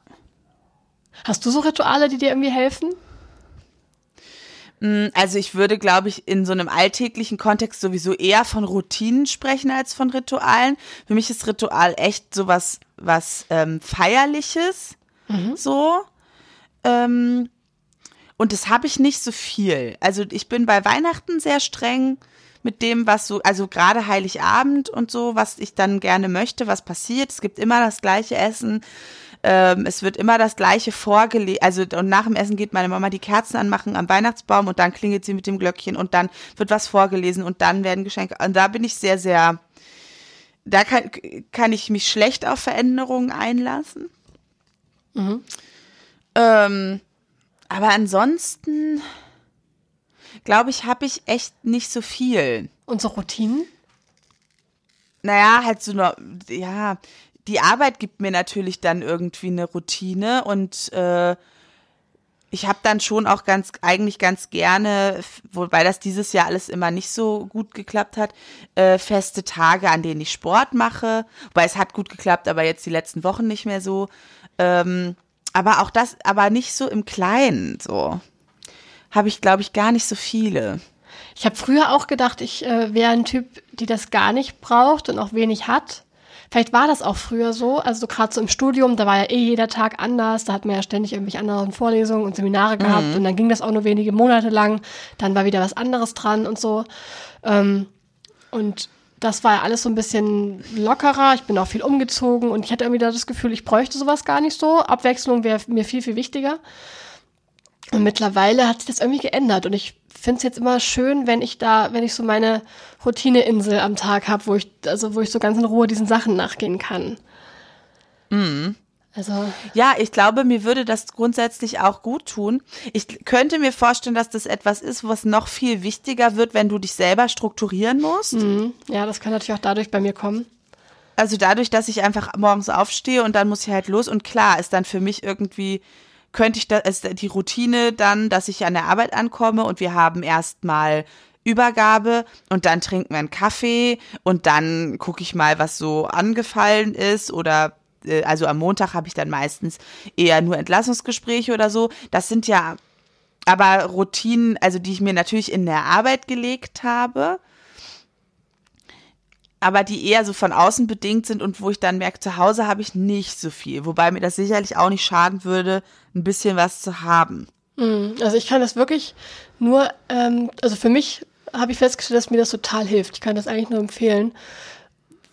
Speaker 2: Hast du so Rituale, die dir irgendwie helfen?
Speaker 1: Mm, Also ich würde, glaube ich, in so einem alltäglichen Kontext sowieso eher von Routinen sprechen als von Ritualen. Für mich ist Ritual echt sowas was ähm, feierliches, so. Ähm, und das habe ich nicht so viel. Also ich bin bei Weihnachten sehr streng mit dem, was so, also gerade Heiligabend und so, was ich dann gerne möchte, was passiert. Es gibt immer das gleiche Essen. Ähm, es wird immer das gleiche vorgelegt. Also und nach dem Essen geht meine Mama die Kerzen anmachen am Weihnachtsbaum und dann klingelt sie mit dem Glöckchen und dann wird was vorgelesen und dann werden Geschenke. Und da bin ich sehr, sehr. Da kann, kann ich mich schlecht auf Veränderungen einlassen. Ähm, aber ansonsten glaube ich, habe ich echt nicht so viel.
Speaker 2: Und so Routinen?
Speaker 1: Naja, halt so eine, ja, die Arbeit gibt mir natürlich dann irgendwie eine Routine und äh, ich habe dann schon auch ganz, eigentlich ganz gerne, wobei das dieses Jahr alles immer nicht so gut geklappt hat, äh, feste Tage, an denen ich Sport mache. Wobei es hat gut geklappt, aber jetzt die letzten Wochen nicht mehr so. Ähm, aber auch das, aber nicht so im Kleinen, so. Habe ich, glaube ich, gar nicht so viele.
Speaker 2: Ich habe früher auch gedacht, ich äh, wäre ein Typ, die das gar nicht braucht und auch wenig hat. Vielleicht war das auch früher so, also gerade so im Studium, da war ja eh jeder Tag anders, da hat man ja ständig irgendwelche anderen Vorlesungen und Seminare gehabt und dann ging das auch nur wenige Monate lang, dann war wieder was anderes dran und so. Ähm, und das war ja alles so ein bisschen lockerer, ich bin auch viel umgezogen und ich hatte irgendwie da das Gefühl, ich bräuchte sowas gar nicht so. Abwechslung wäre mir viel, viel wichtiger. Und mittlerweile hat sich das irgendwie geändert. Und ich finde es jetzt immer schön, wenn ich da, wenn ich so meine Routineinsel am Tag habe, wo ich, also wo ich so ganz in Ruhe diesen Sachen nachgehen kann. Also,
Speaker 1: Ja, ich glaube, mir würde das grundsätzlich auch gut tun. Ich könnte mir vorstellen, dass das etwas ist, was noch viel wichtiger wird, wenn du dich selber strukturieren musst.
Speaker 2: mh, ja, das kann natürlich auch dadurch bei mir kommen.
Speaker 1: Also dadurch, dass ich einfach morgens aufstehe und dann muss ich halt los und klar ist dann für mich irgendwie könnte ich da ist die Routine dann, dass ich an der Arbeit ankomme und wir haben erstmal Übergabe und dann trinken wir einen Kaffee und dann gucke ich mal, was so angefallen ist oder äh, also am Montag habe ich dann meistens eher nur Entlassungsgespräche oder so. Das sind ja aber Routinen, also die ich mir natürlich in der Arbeit gelegt habe, aber die eher so von außen bedingt sind und wo ich dann merke, zu Hause habe ich nicht so viel. Wobei mir das sicherlich auch nicht schaden würde, ein bisschen was zu haben.
Speaker 2: Hm, also ich kann das wirklich nur, ähm, also für mich habe ich festgestellt, dass mir das total hilft. Ich kann das eigentlich nur empfehlen.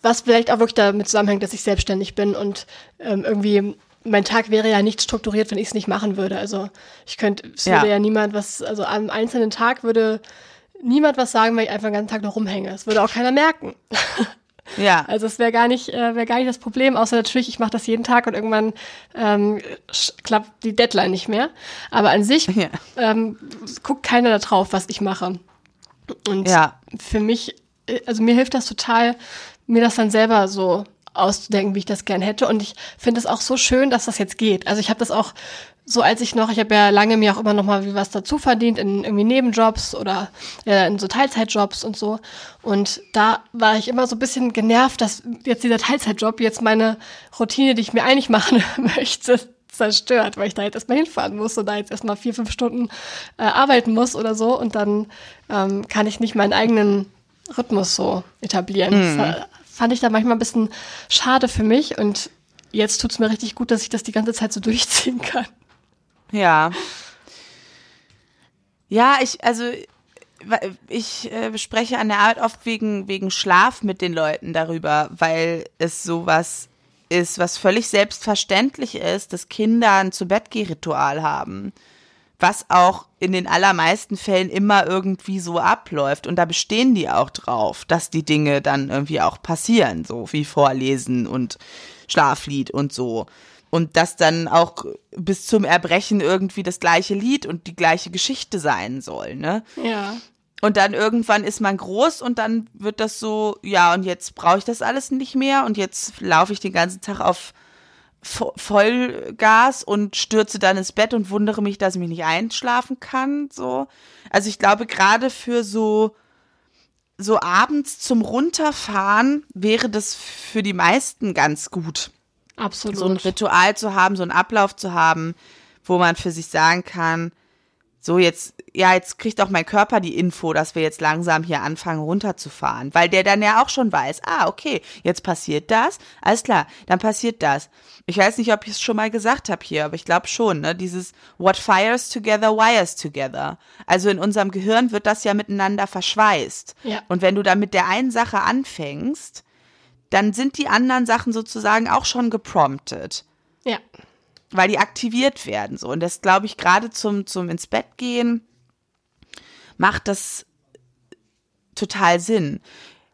Speaker 2: Was vielleicht auch wirklich damit zusammenhängt, dass ich selbstständig bin und ähm, irgendwie mein Tag wäre ja nicht strukturiert, wenn ich es nicht machen würde. Also ich könnte, es würde ja. ja niemand was, also am einzelnen Tag würde niemand was sagen, wenn ich einfach den ganzen Tag noch rumhänge. Das würde auch keiner merken. <laughs>
Speaker 1: Ja.
Speaker 2: Also es wäre gar nicht, äh, wäre gar nicht das Problem, außer natürlich, ich mache das jeden Tag und irgendwann ähm, klappt die Deadline nicht mehr. Aber an sich <laughs> ja. ähm, guckt keiner da drauf, was ich mache. Und ja. für mich, äh, also mir hilft das total, mir das dann selber so auszudenken, wie ich das gern hätte. Und ich finde es auch so schön, dass das jetzt geht. Also ich habe das auch so, als ich noch, ich habe ja lange mir auch immer noch mal wie was dazu verdient in irgendwie Nebenjobs oder äh, in so Teilzeitjobs und so. Und da war ich immer so ein bisschen genervt, dass jetzt dieser Teilzeitjob jetzt meine Routine, die ich mir eigentlich machen <laughs> möchte, zerstört, weil ich da jetzt erstmal hinfahren muss und da jetzt erstmal vier, fünf Stunden äh, arbeiten muss oder so. Und dann ähm, kann ich nicht meinen eigenen Rhythmus so etablieren. Mhm fand ich da manchmal ein bisschen schade für mich und jetzt tut es mir richtig gut, dass ich das die ganze Zeit so <laughs> durchziehen kann.
Speaker 1: Ja. Ja, ich, also ich äh, spreche an der Arbeit oft wegen, wegen Schlaf mit den Leuten darüber, weil es sowas ist, was völlig selbstverständlich ist, dass Kinder ein Zu-Bett-Geh-Ritual haben was auch in den allermeisten Fällen immer irgendwie so abläuft. Und da bestehen die auch drauf, dass die Dinge dann irgendwie auch passieren, so wie Vorlesen und Schlaflied und so. Und dass dann auch bis zum Erbrechen irgendwie das gleiche Lied und die gleiche Geschichte sein soll, ne?
Speaker 2: Ja.
Speaker 1: Und dann irgendwann ist man groß und dann wird das so, ja, und jetzt brauche ich das alles nicht mehr und jetzt laufe ich den ganzen Tag auf Vollgas und stürze dann ins Bett und wundere mich, dass ich mich nicht einschlafen kann. So. Also ich glaube, gerade für so, so abends zum Runterfahren wäre das für die meisten ganz gut.
Speaker 2: Absolut.
Speaker 1: So ein Ritual zu haben, so einen Ablauf zu haben, wo man für sich sagen kann, so jetzt, ja, jetzt kriegt auch mein Körper die Info, dass wir jetzt langsam hier anfangen runterzufahren, weil der dann ja auch schon weiß, ah, okay, jetzt passiert das, alles klar, dann passiert das. Ich weiß nicht, ob ich es schon mal gesagt habe hier, aber ich glaube schon, ne, dieses What fires together wires together. Also in unserem Gehirn wird das ja miteinander verschweißt.
Speaker 2: Ja.
Speaker 1: Und wenn du dann mit der einen Sache anfängst, dann sind die anderen Sachen sozusagen auch schon gepromptet.
Speaker 2: Ja
Speaker 1: weil die aktiviert werden so und das glaube ich gerade zum zum ins Bett gehen macht das total Sinn.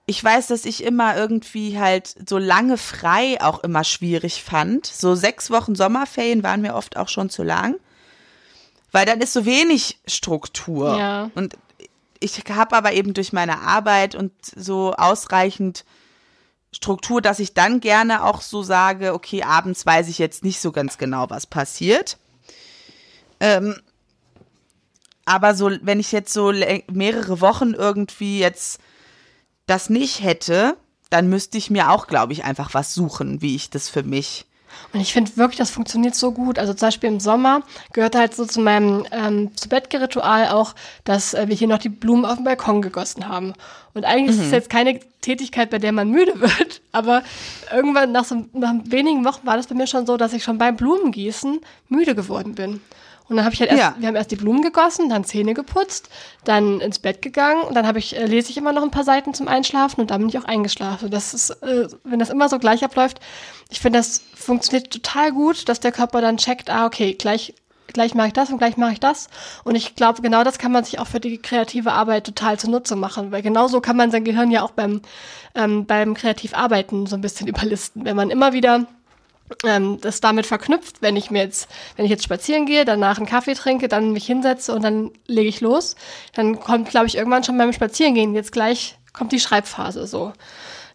Speaker 1: Ich weiß, dass ich immer irgendwie halt so lange frei auch immer schwierig fand. So sechs Wochen Sommerferien waren mir oft auch schon zu lang, weil dann ist so wenig Struktur.
Speaker 2: Ja.
Speaker 1: Und ich habe aber eben durch meine Arbeit und so ausreichend Struktur, dass ich dann gerne auch so sage, okay, abends weiß ich jetzt nicht so ganz genau, was passiert. Ähm, aber so, wenn ich jetzt so mehrere Wochen irgendwie jetzt das nicht hätte, dann müsste ich mir auch, glaube ich, einfach was suchen, wie ich das für mich
Speaker 2: und ich finde wirklich, das funktioniert so gut. Also zum Beispiel im Sommer gehört halt so zu meinem ähm, zu Bettgeritual auch, dass äh, wir hier noch die Blumen auf dem Balkon gegossen haben. Und eigentlich mhm. ist es jetzt keine Tätigkeit, bei der man müde <laughs> wird, aber irgendwann nach so nach wenigen Wochen war das bei mir schon so, dass ich schon beim Blumengießen müde geworden bin. Und dann habe ich halt erst, ja. wir haben erst die Blumen gegossen, dann Zähne geputzt, dann ins Bett gegangen und dann habe ich, äh, lese ich immer noch ein paar Seiten zum Einschlafen und dann bin ich auch eingeschlafen. Das ist, äh, wenn das immer so gleich abläuft, ich finde, das funktioniert total gut, dass der Körper dann checkt, ah, okay, gleich, gleich mache ich das und gleich mache ich das. Und ich glaube, genau das kann man sich auch für die kreative Arbeit total zunutze machen, weil genauso kann man sein Gehirn ja auch beim, ähm, beim Kreativarbeiten so ein bisschen überlisten. Wenn man immer wieder ähm, das damit verknüpft, wenn ich mir jetzt, wenn ich jetzt spazieren gehe, danach einen Kaffee trinke, dann mich hinsetze und dann lege ich los, dann kommt, glaube ich, irgendwann schon beim Spazierengehen jetzt gleich kommt die Schreibphase so.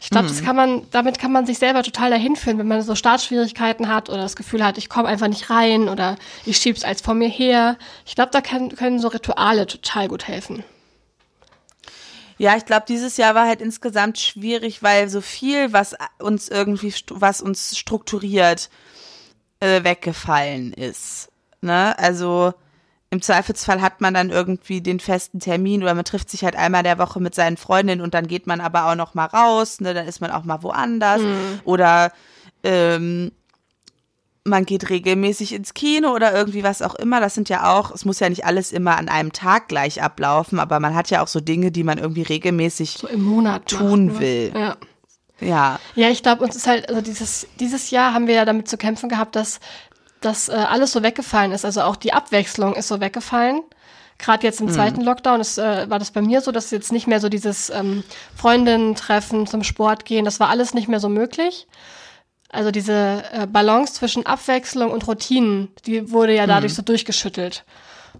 Speaker 2: Ich glaube, mhm. das kann man, damit kann man sich selber total dahin führen, wenn man so Startschwierigkeiten hat oder das Gefühl hat, ich komme einfach nicht rein oder ich schieb's als vor mir her. Ich glaube, da kann, können so Rituale total gut helfen.
Speaker 1: Ja, ich glaube, dieses Jahr war halt insgesamt schwierig, weil so viel, was uns irgendwie, was uns strukturiert, äh, weggefallen ist. Ne? Also im Zweifelsfall hat man dann irgendwie den festen Termin oder man trifft sich halt einmal der Woche mit seinen Freundinnen und dann geht man aber auch noch mal raus, ne? Dann ist man auch mal woanders mhm. oder ähm, man geht regelmäßig ins Kino oder irgendwie was auch immer. Das sind ja auch, es muss ja nicht alles immer an einem Tag gleich ablaufen, aber man hat ja auch so Dinge, die man irgendwie regelmäßig
Speaker 2: so im Monat
Speaker 1: tun macht, ne? will.
Speaker 2: Ja.
Speaker 1: Ja.
Speaker 2: Ja, ich glaube, uns ist halt, also dieses, dieses Jahr haben wir ja damit zu kämpfen gehabt, dass, dass äh, alles so weggefallen ist. Also auch die Abwechslung ist so weggefallen. Gerade jetzt im mhm. zweiten Lockdown ist, äh, war das bei mir so, dass jetzt nicht mehr so dieses ähm, Freundinnen-Treffen zum Sport gehen, das war alles nicht mehr so möglich. Also diese äh, Balance zwischen Abwechslung und Routinen, die wurde ja dadurch mhm. so durchgeschüttelt.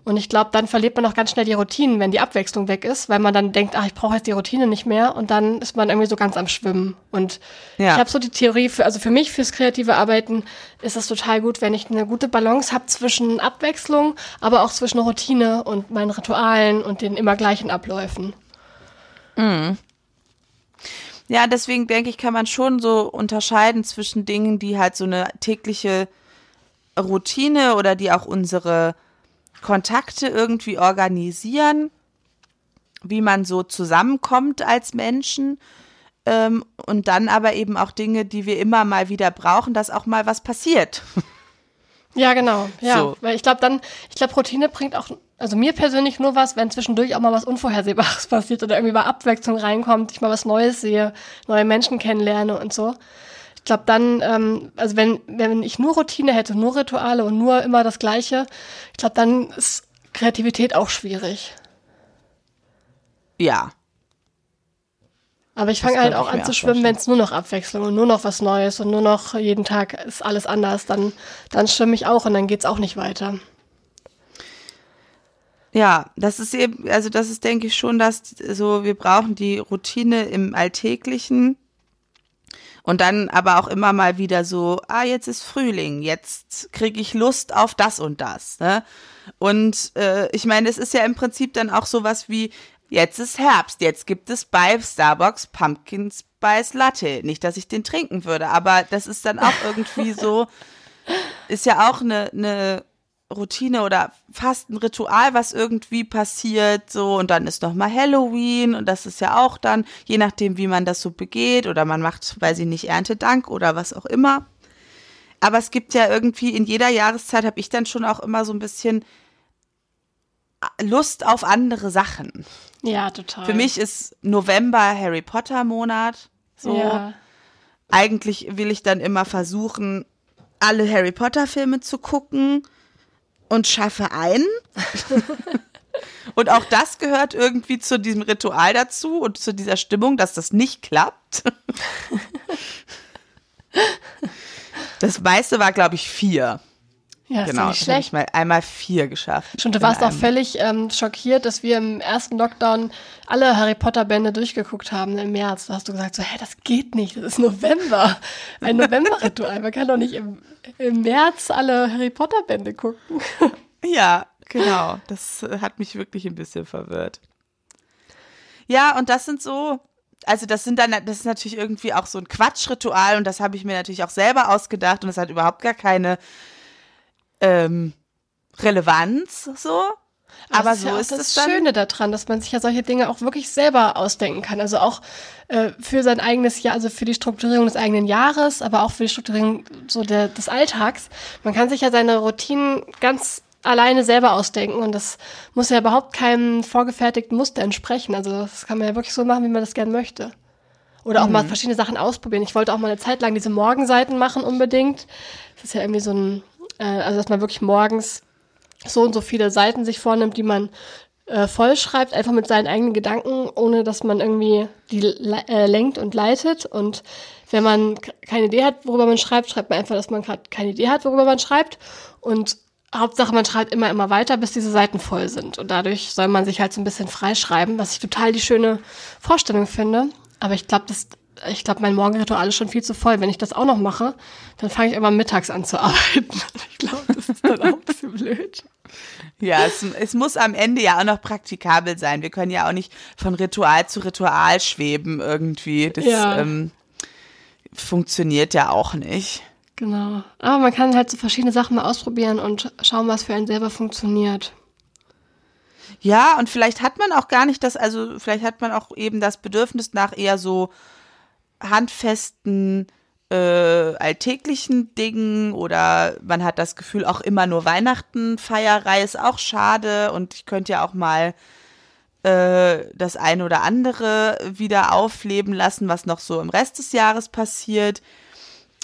Speaker 2: Und ich glaube, dann verliert man auch ganz schnell die Routinen, wenn die Abwechslung weg ist, weil man dann denkt, ach, ich brauche jetzt die Routine nicht mehr und dann ist man irgendwie so ganz am Schwimmen. Und ja. ich habe so die Theorie, für, also für mich fürs kreative Arbeiten ist es total gut, wenn ich eine gute Balance habe zwischen Abwechslung, aber auch zwischen Routine und meinen Ritualen und den immer gleichen Abläufen.
Speaker 1: Mhm. Ja, deswegen denke ich, kann man schon so unterscheiden zwischen Dingen, die halt so eine tägliche Routine oder die auch unsere Kontakte irgendwie organisieren, wie man so zusammenkommt als Menschen. Ähm, und dann aber eben auch Dinge, die wir immer mal wieder brauchen, dass auch mal was passiert. <laughs>
Speaker 2: Ja, genau. Ja, so. weil ich glaube dann, ich glaube Routine bringt auch also mir persönlich nur was, wenn zwischendurch auch mal was Unvorhersehbares <laughs> passiert oder irgendwie mal Abwechslung reinkommt, ich mal was Neues sehe, neue Menschen kennenlerne und so. Ich glaube dann, ähm, also wenn, wenn ich nur Routine hätte, nur Rituale und nur immer das Gleiche, ich glaube, dann ist Kreativität auch schwierig.
Speaker 1: Ja.
Speaker 2: Aber ich fange halt auch an zu schwimmen, wenn es nur noch Abwechslung und nur noch was Neues und nur noch jeden Tag ist alles anders, dann, dann schwimme ich auch und dann geht's auch nicht weiter.
Speaker 1: Ja, das ist eben, also das ist, denke ich, schon, dass so, wir brauchen die Routine im Alltäglichen und dann aber auch immer mal wieder so, ah, jetzt ist Frühling, jetzt kriege ich Lust auf das und das. Ne? Und äh, ich meine, es ist ja im Prinzip dann auch sowas wie, jetzt ist Herbst, jetzt gibt es bei Starbucks Pumpkin Spice Latte. Nicht, dass ich den trinken würde, aber das ist dann auch irgendwie so, <laughs> ist ja auch eine, eine Routine oder fast ein Ritual, was irgendwie passiert, so und dann ist noch mal Halloween und das ist ja auch dann, je nachdem, wie man das so begeht oder man macht, weiß ich nicht, Erntedank oder was auch immer. Aber es gibt ja irgendwie in jeder Jahreszeit habe ich dann schon auch immer so ein bisschen Lust auf andere Sachen.
Speaker 2: Ja, total.
Speaker 1: Für mich ist November Harry Potter Monat. So. Ja. Eigentlich will ich dann immer versuchen, alle Harry Potter Filme zu gucken und schaffe ein. und auch das gehört irgendwie zu diesem Ritual dazu und zu dieser Stimmung, dass das nicht klappt. das meiste war, glaube ich, vier.
Speaker 2: Ja,
Speaker 1: genau,
Speaker 2: ist schlecht.
Speaker 1: Ich mal einmal vier geschafft.
Speaker 2: Schon, du warst auch völlig ähm, schockiert, dass wir im ersten Lockdown alle Harry Potter Bände durchgeguckt haben im März. Da hast du gesagt so, hä, das geht nicht, das ist November. Ein November-Ritual. Man kann doch nicht im, im März alle Harry Potter Bände gucken. <laughs>
Speaker 1: ja, genau. Das hat mich wirklich ein bisschen verwirrt. Ja, und das sind so, also das sind dann, das ist natürlich irgendwie auch so ein Quatschritual und das habe ich mir natürlich auch selber ausgedacht und das hat überhaupt gar keine ähm, Relevanz so. Aber so ist, ja ist
Speaker 2: das Schöne daran, dass man sich ja solche Dinge auch wirklich selber ausdenken kann. Also auch äh, für sein eigenes Jahr, also für die Strukturierung des eigenen Jahres, aber auch für die Strukturierung so der, des Alltags. Man kann sich ja seine Routinen ganz alleine selber ausdenken und das muss ja überhaupt keinem vorgefertigten Muster entsprechen. Also das kann man ja wirklich so machen, wie man das gern möchte. Oder auch mhm. mal verschiedene Sachen ausprobieren. Ich wollte auch mal eine Zeit lang diese Morgenseiten machen unbedingt. Das ist ja irgendwie so ein äh, also dass man wirklich morgens so und so viele Seiten sich vornimmt, die man äh, vollschreibt, einfach mit seinen eigenen Gedanken, ohne dass man irgendwie die äh, lenkt und leitet. Und wenn man keine Idee hat, worüber man schreibt, schreibt man einfach, dass man gerade keine Idee hat, worüber man schreibt. Und Hauptsache, man schreibt immer, immer weiter, bis diese Seiten voll sind. Und dadurch soll man sich halt so ein bisschen freischreiben, was ich total die schöne Vorstellung finde. Aber ich glaube, das ich glaube, mein Morgenritual ist schon viel zu voll. Wenn ich das auch noch mache, dann fange ich immer mittags an zu <laughs> arbeiten. Ich glaube, das ist dann auch ein bisschen blöd.
Speaker 1: Ja, es, es muss am Ende ja auch noch praktikabel sein. Wir können ja auch nicht von Ritual zu Ritual schweben irgendwie. Das
Speaker 2: Ja.
Speaker 1: ähm, funktioniert ja auch nicht.
Speaker 2: Genau. Aber man kann halt so verschiedene Sachen mal ausprobieren und schauen, was für einen selber funktioniert.
Speaker 1: Ja, und vielleicht hat man auch gar nicht das, also vielleicht hat man auch eben das Bedürfnis nach eher so handfesten, äh, alltäglichen Dingen oder man hat das Gefühl, auch immer nur Weihnachten Feierei ist auch schade und ich könnte ja auch mal äh, das eine oder andere wieder aufleben lassen, was noch so im Rest des Jahres passiert.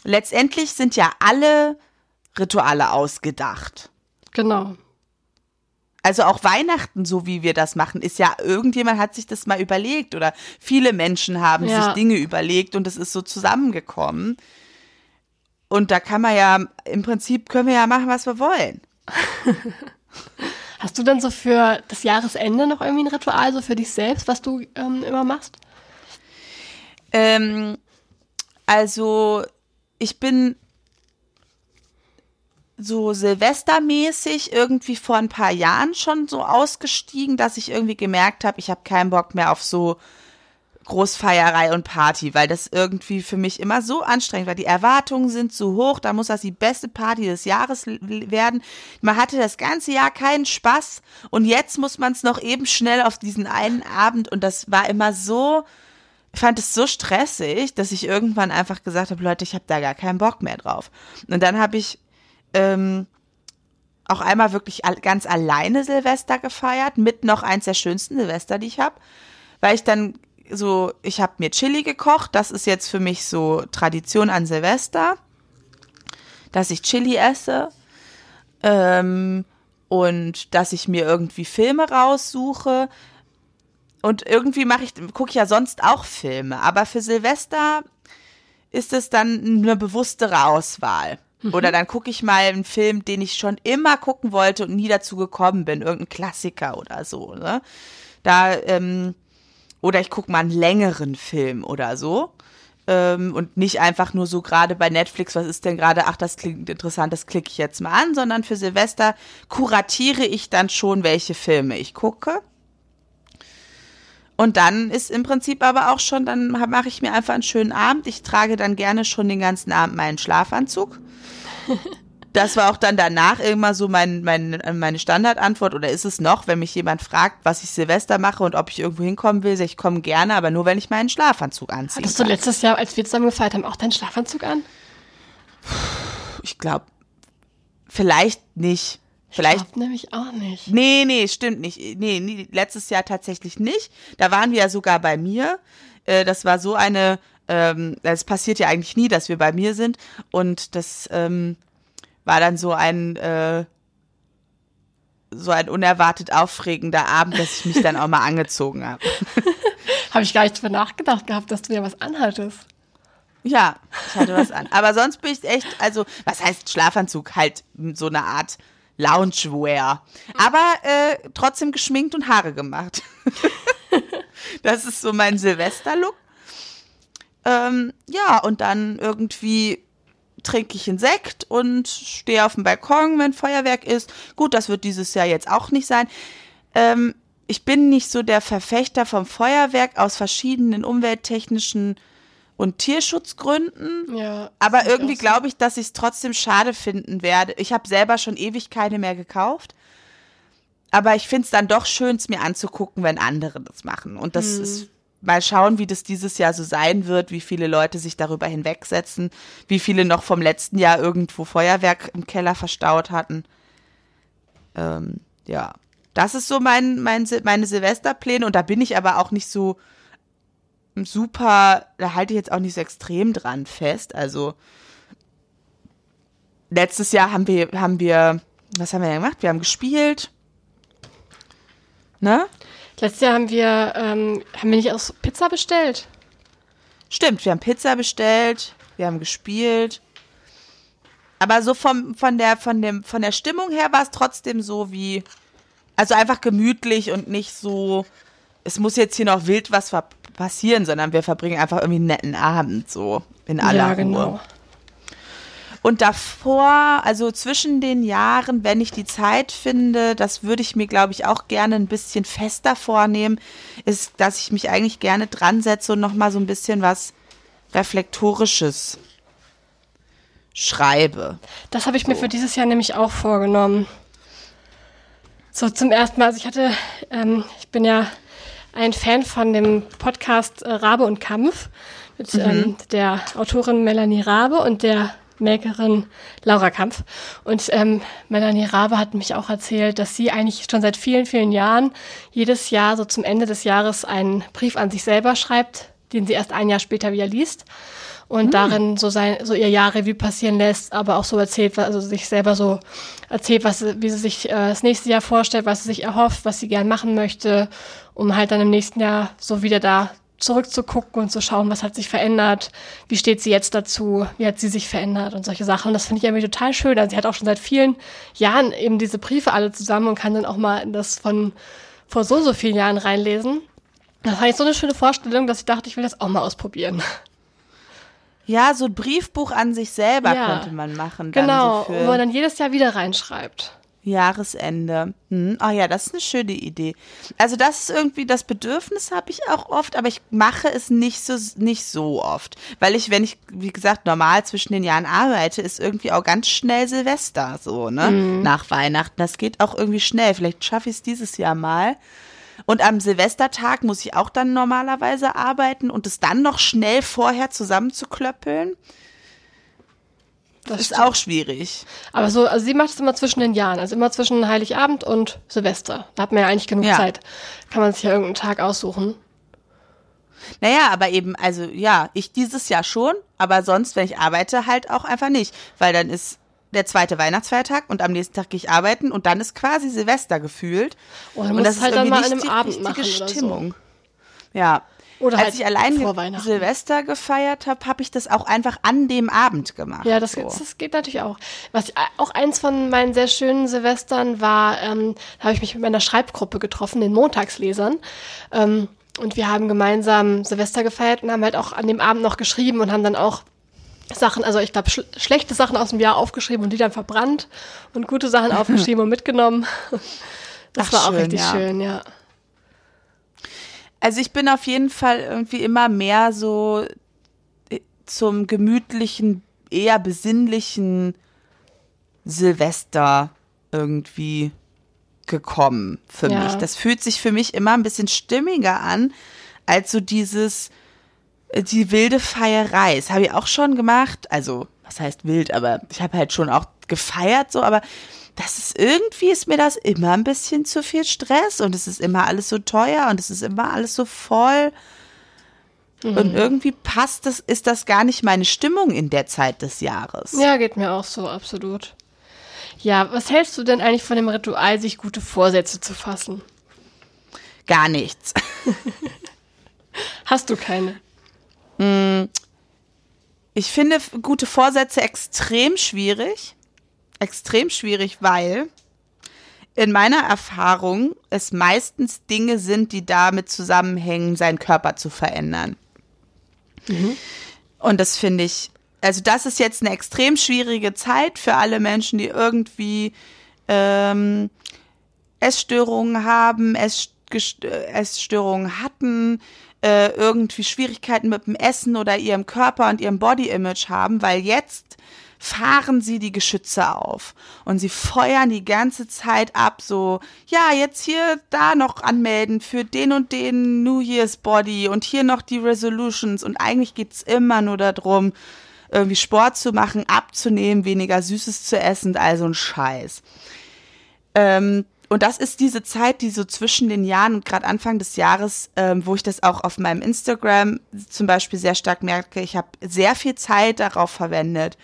Speaker 1: Letztendlich sind ja alle Rituale ausgedacht.
Speaker 2: Genau.
Speaker 1: Also auch Weihnachten, so wie wir das machen, ist ja, irgendjemand hat sich das mal überlegt oder viele Menschen haben
Speaker 2: Ja.
Speaker 1: sich Dinge überlegt und es ist so zusammengekommen. Und da kann man ja, im Prinzip können wir ja machen, was wir wollen. <laughs>
Speaker 2: Hast du dann so für das Jahresende noch irgendwie ein Ritual, so für dich selbst, was du ähm, immer machst?
Speaker 1: Ähm, also, ich bin so silvestermäßig irgendwie vor ein paar Jahren schon so ausgestiegen, dass ich irgendwie gemerkt habe, ich habe keinen Bock mehr auf so Großfeierei und Party, weil das irgendwie für mich immer so anstrengend war. Die Erwartungen sind so hoch, da muss das die beste Party des Jahres werden. Man hatte das ganze Jahr keinen Spaß und jetzt muss man es noch eben schnell auf diesen einen Abend und das war immer so, ich fand es so stressig, dass ich irgendwann einfach gesagt habe, Leute, ich habe da gar keinen Bock mehr drauf. Und dann habe ich ähm, auch einmal wirklich ganz alleine Silvester gefeiert, mit noch eins der schönsten Silvester, die ich habe, weil ich dann so, ich habe mir Chili gekocht, das ist jetzt für mich so Tradition an Silvester, dass ich Chili esse ähm, und dass ich mir irgendwie Filme raussuche. Und irgendwie mache ich, gucke ich ja sonst auch Filme, aber für Silvester ist es dann eine bewusstere Auswahl. Oder dann gucke ich mal einen Film, den ich schon immer gucken wollte und nie dazu gekommen bin, irgendein Klassiker oder so. Ne? Da, ähm, oder ich gucke mal einen längeren Film oder so. Ähm, und nicht einfach nur so gerade bei Netflix, was ist denn gerade, ach, das klingt interessant, das klicke ich jetzt mal an, sondern für Silvester kuratiere ich dann schon, welche Filme ich gucke. Und dann ist im Prinzip aber auch schon, dann mache ich mir einfach einen schönen Abend. Ich trage dann gerne schon den ganzen Abend meinen Schlafanzug. <laughs> Das war auch dann danach immer so mein, mein, meine Standardantwort oder ist es noch, wenn mich jemand fragt, was ich Silvester mache und ob ich irgendwo hinkommen will, ich komme gerne, aber nur, wenn ich meinen Schlafanzug anziehe.
Speaker 2: Hattest du letztes Jahr, als wir zusammen gefeiert haben, auch deinen Schlafanzug an?
Speaker 1: Ich glaube, vielleicht nicht. Vielleicht
Speaker 2: Ich nämlich auch nicht.
Speaker 1: Nee, nee, stimmt nicht. Nee, nee, letztes Jahr tatsächlich nicht. Da waren wir ja sogar bei mir. Äh, Das war so eine, ähm, das passiert ja eigentlich nie, dass wir bei mir sind. Und das ähm, war dann so ein, äh, so ein unerwartet aufregender Abend, dass ich mich dann auch mal angezogen habe. <laughs>
Speaker 2: Habe ich gar nicht drüber nachgedacht gehabt, dass du ja was anhattest.
Speaker 1: Ja, ich hatte was an. Aber sonst bin ich echt, also, was heißt Schlafanzug? Halt so eine Art Loungewear. Aber äh, trotzdem geschminkt und Haare gemacht. <laughs> das ist so mein Silvester-Look. Ähm, ja, und dann irgendwie trinke ich einen Sekt und stehe auf dem Balkon, wenn Feuerwerk ist. Gut, das wird dieses Jahr jetzt auch nicht sein. Ähm, ich bin nicht so der Verfechter vom Feuerwerk aus verschiedenen umwelttechnischen und Tierschutzgründen.
Speaker 2: Ja.
Speaker 1: Aber irgendwie glaube ich, dass ich es trotzdem schade finden werde. Ich habe selber schon ewig keine mehr gekauft. Aber ich finde es dann doch schön, es mir anzugucken, wenn andere das machen. Und das ist mal schauen, wie das dieses Jahr so sein wird, wie viele Leute sich darüber hinwegsetzen, wie viele noch vom letzten Jahr irgendwo Feuerwerk im Keller verstaut hatten. Ähm, ja, das ist so mein, mein, meine Silvesterpläne und da bin ich aber auch nicht so super, da halte ich jetzt auch nicht so extrem dran fest. Also letztes Jahr haben wir, haben wir, was haben wir denn gemacht? Wir haben gespielt. Ne?
Speaker 2: Letztes Jahr haben wir, ähm, haben wir nicht aus Pizza bestellt?
Speaker 1: Stimmt, wir haben Pizza bestellt, wir haben gespielt. Aber so vom, von der, von dem, von der Stimmung her war es trotzdem so wie, also einfach gemütlich und nicht so, es muss jetzt hier noch wild was passieren, sondern wir verbringen einfach irgendwie einen netten Abend so in aller
Speaker 2: ja,
Speaker 1: Ruhe.
Speaker 2: genau.
Speaker 1: Und davor, also zwischen den Jahren, wenn ich die Zeit finde, das würde ich mir, glaube ich, auch gerne ein bisschen fester vornehmen, ist, dass ich mich eigentlich gerne dran setze und nochmal so ein bisschen was Reflektorisches schreibe.
Speaker 2: Das habe ich mir für dieses Jahr nämlich auch vorgenommen. So zum ersten Mal, also ich hatte, ähm, ich bin ja ein Fan von dem Podcast äh, Rabe und Kampf mit mhm. ähm, der Autorin Melanie Rabe und der Makerin Laura Kampf. Und ähm, Melanie Rabe hat mich auch erzählt, dass sie eigentlich schon seit vielen, vielen Jahren jedes Jahr so zum Ende des Jahres einen Brief an sich selber schreibt, den sie erst ein Jahr später wieder liest und mhm. darin so sein, so ihr Jahr Revue passieren lässt, aber auch so erzählt, also sich selber so erzählt, was, wie sie sich äh, das nächste Jahr vorstellt, was sie sich erhofft, was sie gern machen möchte, um halt dann im nächsten Jahr so wieder da zurückzugucken und zu schauen, was hat sich verändert, wie steht sie jetzt dazu, wie hat sie sich verändert und solche Sachen. Und das finde ich irgendwie total schön. Also sie hat auch schon seit vielen Jahren eben diese Briefe alle zusammen und kann dann auch mal das von vor so, so vielen Jahren reinlesen. Das war jetzt so eine schöne Vorstellung, dass ich dachte, ich will das auch mal ausprobieren.
Speaker 1: Ja, so ein Briefbuch an sich selber ja, könnte man machen.
Speaker 2: genau,
Speaker 1: so
Speaker 2: wo man dann jedes Jahr wieder reinschreibt.
Speaker 1: Jahresende. Hm. Oh ja, das ist eine schöne Idee. Also das ist irgendwie das Bedürfnis habe ich auch oft, aber ich mache es nicht so nicht so oft, weil ich, wenn ich wie gesagt normal zwischen den Jahren arbeite, ist irgendwie auch ganz schnell Silvester so ne mhm. nach Weihnachten. Das geht auch irgendwie schnell. Vielleicht schaffe ich es dieses Jahr mal. Und am Silvestertag muss ich auch dann normalerweise arbeiten und es dann noch schnell vorher zusammenzuklöppeln. Das ist stimmt. auch schwierig.
Speaker 2: Aber so, also sie macht es immer zwischen den Jahren, also immer zwischen Heiligabend und Silvester. Da hat man ja eigentlich genug ja. Zeit. Kann man sich ja irgendeinen Tag aussuchen.
Speaker 1: Naja, aber eben, also ja, ich dieses Jahr schon, aber sonst, wenn ich arbeite, halt auch einfach nicht. Weil dann ist der zweite Weihnachtsfeiertag und am nächsten Tag gehe ich arbeiten und dann ist quasi Silvester gefühlt.
Speaker 2: Oh, und das ist halt dann mal an einem Abend machen Stimmung.
Speaker 1: So. Ja, oder Als halt ich allein Silvester gefeiert habe, habe ich das auch einfach an dem Abend gemacht.
Speaker 2: Ja, das, so. das geht natürlich auch. Was auch eins von meinen sehr schönen Silvestern war, ähm, da habe ich mich mit meiner Schreibgruppe getroffen, den Montagslesern. Ähm, und wir haben gemeinsam Silvester gefeiert und haben halt auch an dem Abend noch geschrieben und haben dann auch Sachen, also ich glaube, sch schlechte Sachen aus dem Jahr aufgeschrieben und die dann verbrannt und gute Sachen <laughs> aufgeschrieben und mitgenommen. Das Ach, war auch schön, richtig ja. schön, ja.
Speaker 1: Also ich bin auf jeden Fall irgendwie immer mehr so äh, zum gemütlichen, eher besinnlichen Silvester irgendwie gekommen für ja. mich. Das fühlt sich für mich immer ein bisschen stimmiger an, als so dieses, äh, die wilde Feierei. Das habe ich auch schon gemacht. Also, was heißt wild, aber ich habe halt schon auch gefeiert so, aber das ist irgendwie ist mir das immer ein bisschen zu viel Stress und es ist immer alles so teuer und es ist immer alles so voll. Mhm. Und irgendwie passt das, ist das gar nicht meine Stimmung in der Zeit des Jahres.
Speaker 2: Ja, geht mir auch so, absolut. Ja, was hältst du denn eigentlich von dem Ritual, sich gute Vorsätze zu fassen?
Speaker 1: Gar nichts. <laughs>
Speaker 2: Hast du keine?
Speaker 1: Mm. Ich finde gute Vorsätze extrem schwierig extrem schwierig, weil in meiner Erfahrung es meistens Dinge sind, die damit zusammenhängen, seinen Körper zu verändern. Mhm. Und das finde ich, also das ist jetzt eine extrem schwierige Zeit für alle Menschen, die irgendwie ähm, Essstörungen haben, Ess, Essstörungen hatten, äh, irgendwie Schwierigkeiten mit dem Essen oder ihrem Körper und ihrem Body-Image haben, weil jetzt fahren sie die Geschütze auf. Und sie feuern die ganze Zeit ab, so, ja, jetzt hier da noch anmelden für den und den New Year's Body und hier noch die Resolutions. Und eigentlich geht's immer nur darum, irgendwie Sport zu machen, abzunehmen, weniger Süßes zu essen, also ein Scheiß. Ähm, und das ist diese Zeit, die so zwischen den Jahren und gerade Anfang des Jahres, ähm, wo ich das auch auf meinem Instagram zum Beispiel sehr stark merke, ich habe sehr viel Zeit darauf verwendet,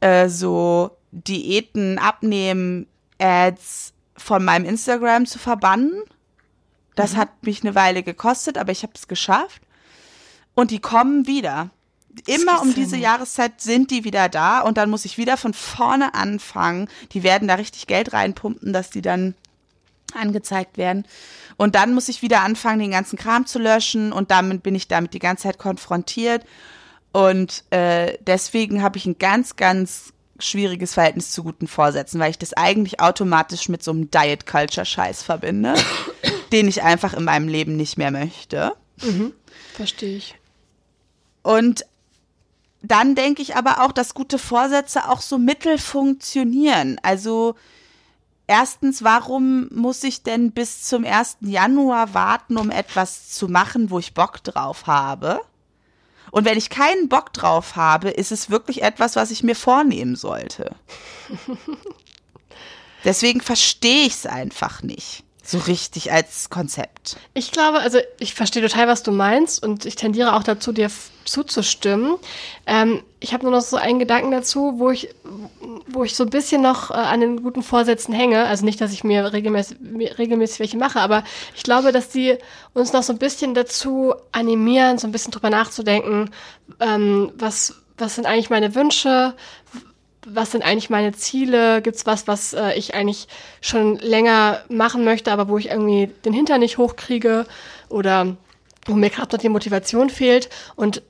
Speaker 1: äh, so Diäten, Abnehmen, Ads von meinem Instagram zu verbannen. Das mhm. hat mich eine Weile gekostet, aber ich habe es geschafft. Und die kommen wieder. Immer um diese Jahreszeit sind die wieder da und dann muss ich wieder von vorne anfangen. Die werden da richtig Geld reinpumpen, dass die dann angezeigt werden. Und dann muss ich wieder anfangen, den ganzen Kram zu löschen und damit bin ich damit die ganze Zeit konfrontiert. Und äh, deswegen habe ich ein ganz, ganz schwieriges Verhältnis zu guten Vorsätzen, weil ich das eigentlich automatisch mit so einem Diet Culture Scheiß verbinde, <coughs> den ich einfach in meinem Leben nicht mehr möchte.
Speaker 2: Mhm, verstehe ich.
Speaker 1: Und dann denke ich aber auch, dass gute Vorsätze auch so mittel funktionieren. Also erstens, warum muss ich denn bis zum 1. Januar warten, um etwas zu machen, wo ich Bock drauf habe? Und wenn ich keinen Bock drauf habe, ist es wirklich etwas, was ich mir vornehmen sollte. <laughs> Deswegen verstehe ich es einfach nicht so richtig als Konzept.
Speaker 2: Ich glaube, also ich verstehe total, was du meinst und ich tendiere auch dazu, dir zuzustimmen. Ähm, ich habe nur noch so einen Gedanken dazu, wo ich, wo ich so ein bisschen noch äh, an den guten Vorsätzen hänge. Also nicht, dass ich mir regelmäßig, regelmäßig welche mache, aber ich glaube, dass die uns noch so ein bisschen dazu animieren, so ein bisschen drüber nachzudenken, ähm, was, was sind eigentlich meine Wünsche, was sind eigentlich meine Ziele? Gibt's was, was äh, ich eigentlich schon länger machen möchte, aber wo ich irgendwie den Hintern nicht hochkriege oder wo mir gerade noch die Motivation fehlt? Und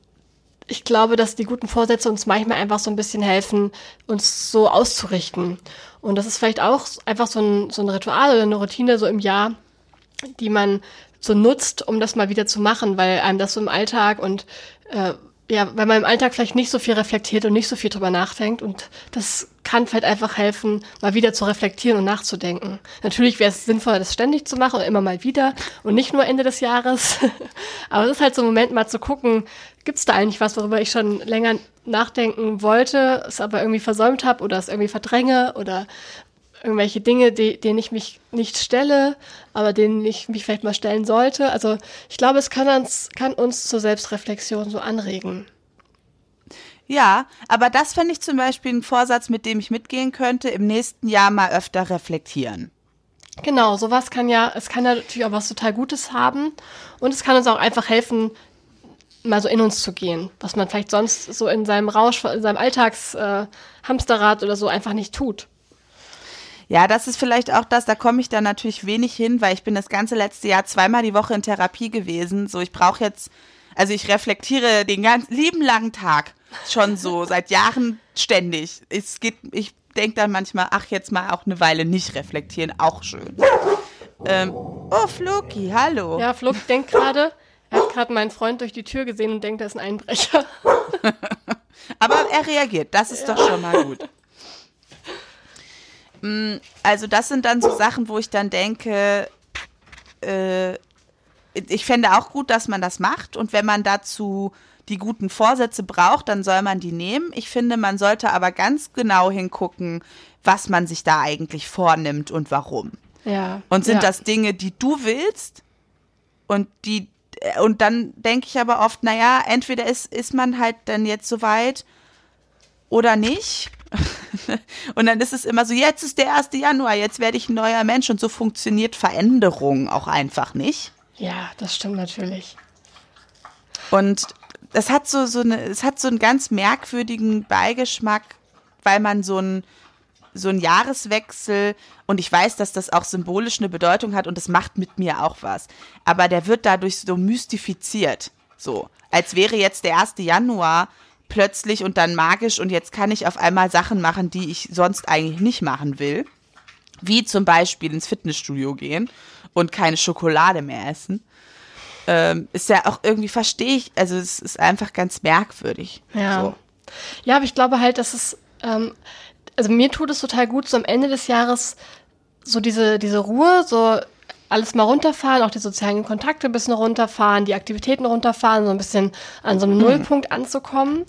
Speaker 2: ich glaube, dass die guten Vorsätze uns manchmal einfach so ein bisschen helfen, uns so auszurichten. Und das ist vielleicht auch einfach so ein, so ein Ritual oder eine Routine so im Jahr, die man so nutzt, um das mal wieder zu machen, weil einem das so im Alltag und äh, ja, weil man im Alltag vielleicht nicht so viel reflektiert und nicht so viel drüber nachdenkt und das kann vielleicht einfach helfen, mal wieder zu reflektieren und nachzudenken. Natürlich wäre es sinnvoller, das ständig zu machen und immer mal wieder und nicht nur Ende des Jahres. <laughs> Aber es ist halt so ein Moment, mal zu gucken, gibt es da eigentlich was, worüber ich schon länger nachdenken wollte, es aber irgendwie versäumt habe oder es irgendwie verdränge oder irgendwelche Dinge, die, denen ich mich nicht stelle, aber denen ich mich vielleicht mal stellen sollte. Also ich glaube, es kann uns, kann uns zur Selbstreflexion so anregen.
Speaker 1: Ja, aber das fände ich zum Beispiel ein Vorsatz, mit dem ich mitgehen könnte, im nächsten Jahr mal öfter reflektieren.
Speaker 2: Genau, sowas kann ja, es kann ja natürlich auch was total Gutes haben und es kann uns auch einfach helfen, mal so in uns zu gehen, was man vielleicht sonst so in seinem Rausch, in seinem Alltagshamsterrad äh, oder so einfach nicht tut.
Speaker 1: Ja, das ist vielleicht auch das, da komme ich dann natürlich wenig hin, weil ich bin das ganze letzte Jahr zweimal die Woche in Therapie gewesen. So, ich brauche jetzt, also ich reflektiere den ganzen lieben langen Tag schon so, <laughs> seit Jahren ständig. Es geht, ich denke dann manchmal, ach, jetzt mal auch eine Weile nicht reflektieren, auch schön. Ähm, oh, Floki, hallo.
Speaker 2: Ja, Floki denkt gerade, er hat gerade meinen Freund durch die Tür gesehen und denkt, er ist ein Einbrecher. <laughs>
Speaker 1: Aber er reagiert, das ist ja. doch schon mal gut. Mm, also das sind dann so Sachen, wo ich dann denke, äh, ich fände auch gut, dass man das macht und wenn man dazu die guten Vorsätze braucht, dann soll man die nehmen. Ich finde, man sollte aber ganz genau hingucken, was man sich da eigentlich vornimmt und warum.
Speaker 2: Ja.
Speaker 1: Und sind
Speaker 2: ja.
Speaker 1: das Dinge, die du willst und die und dann denke ich aber oft, naja, entweder ist, ist man halt dann jetzt soweit oder nicht. <laughs> und dann ist es immer so, jetzt ist der 1. Januar, jetzt werde ich ein neuer Mensch und so funktioniert Veränderung auch einfach nicht.
Speaker 2: Ja, das stimmt natürlich.
Speaker 1: Und es hat so, so eine, es hat so einen ganz merkwürdigen Beigeschmack, weil man so ein so ein Jahreswechsel und ich weiß, dass das auch symbolisch eine Bedeutung hat und das macht mit mir auch was. Aber der wird dadurch so mystifiziert. So, als wäre jetzt der 1. Januar plötzlich und dann magisch und jetzt kann ich auf einmal Sachen machen, die ich sonst eigentlich nicht machen will. Wie zum Beispiel ins Fitnessstudio gehen und keine Schokolade mehr essen. Ähm, ist ja auch irgendwie, verstehe ich, also es ist einfach ganz merkwürdig.
Speaker 2: Ja.
Speaker 1: So.
Speaker 2: Ja, aber ich glaube halt, dass es, ähm, also mir tut es total gut, so am Ende des Jahres so diese, diese Ruhe, so alles mal runterfahren, auch die sozialen Kontakte ein bisschen runterfahren, die Aktivitäten runterfahren, so ein bisschen an so einem mhm. Nullpunkt anzukommen.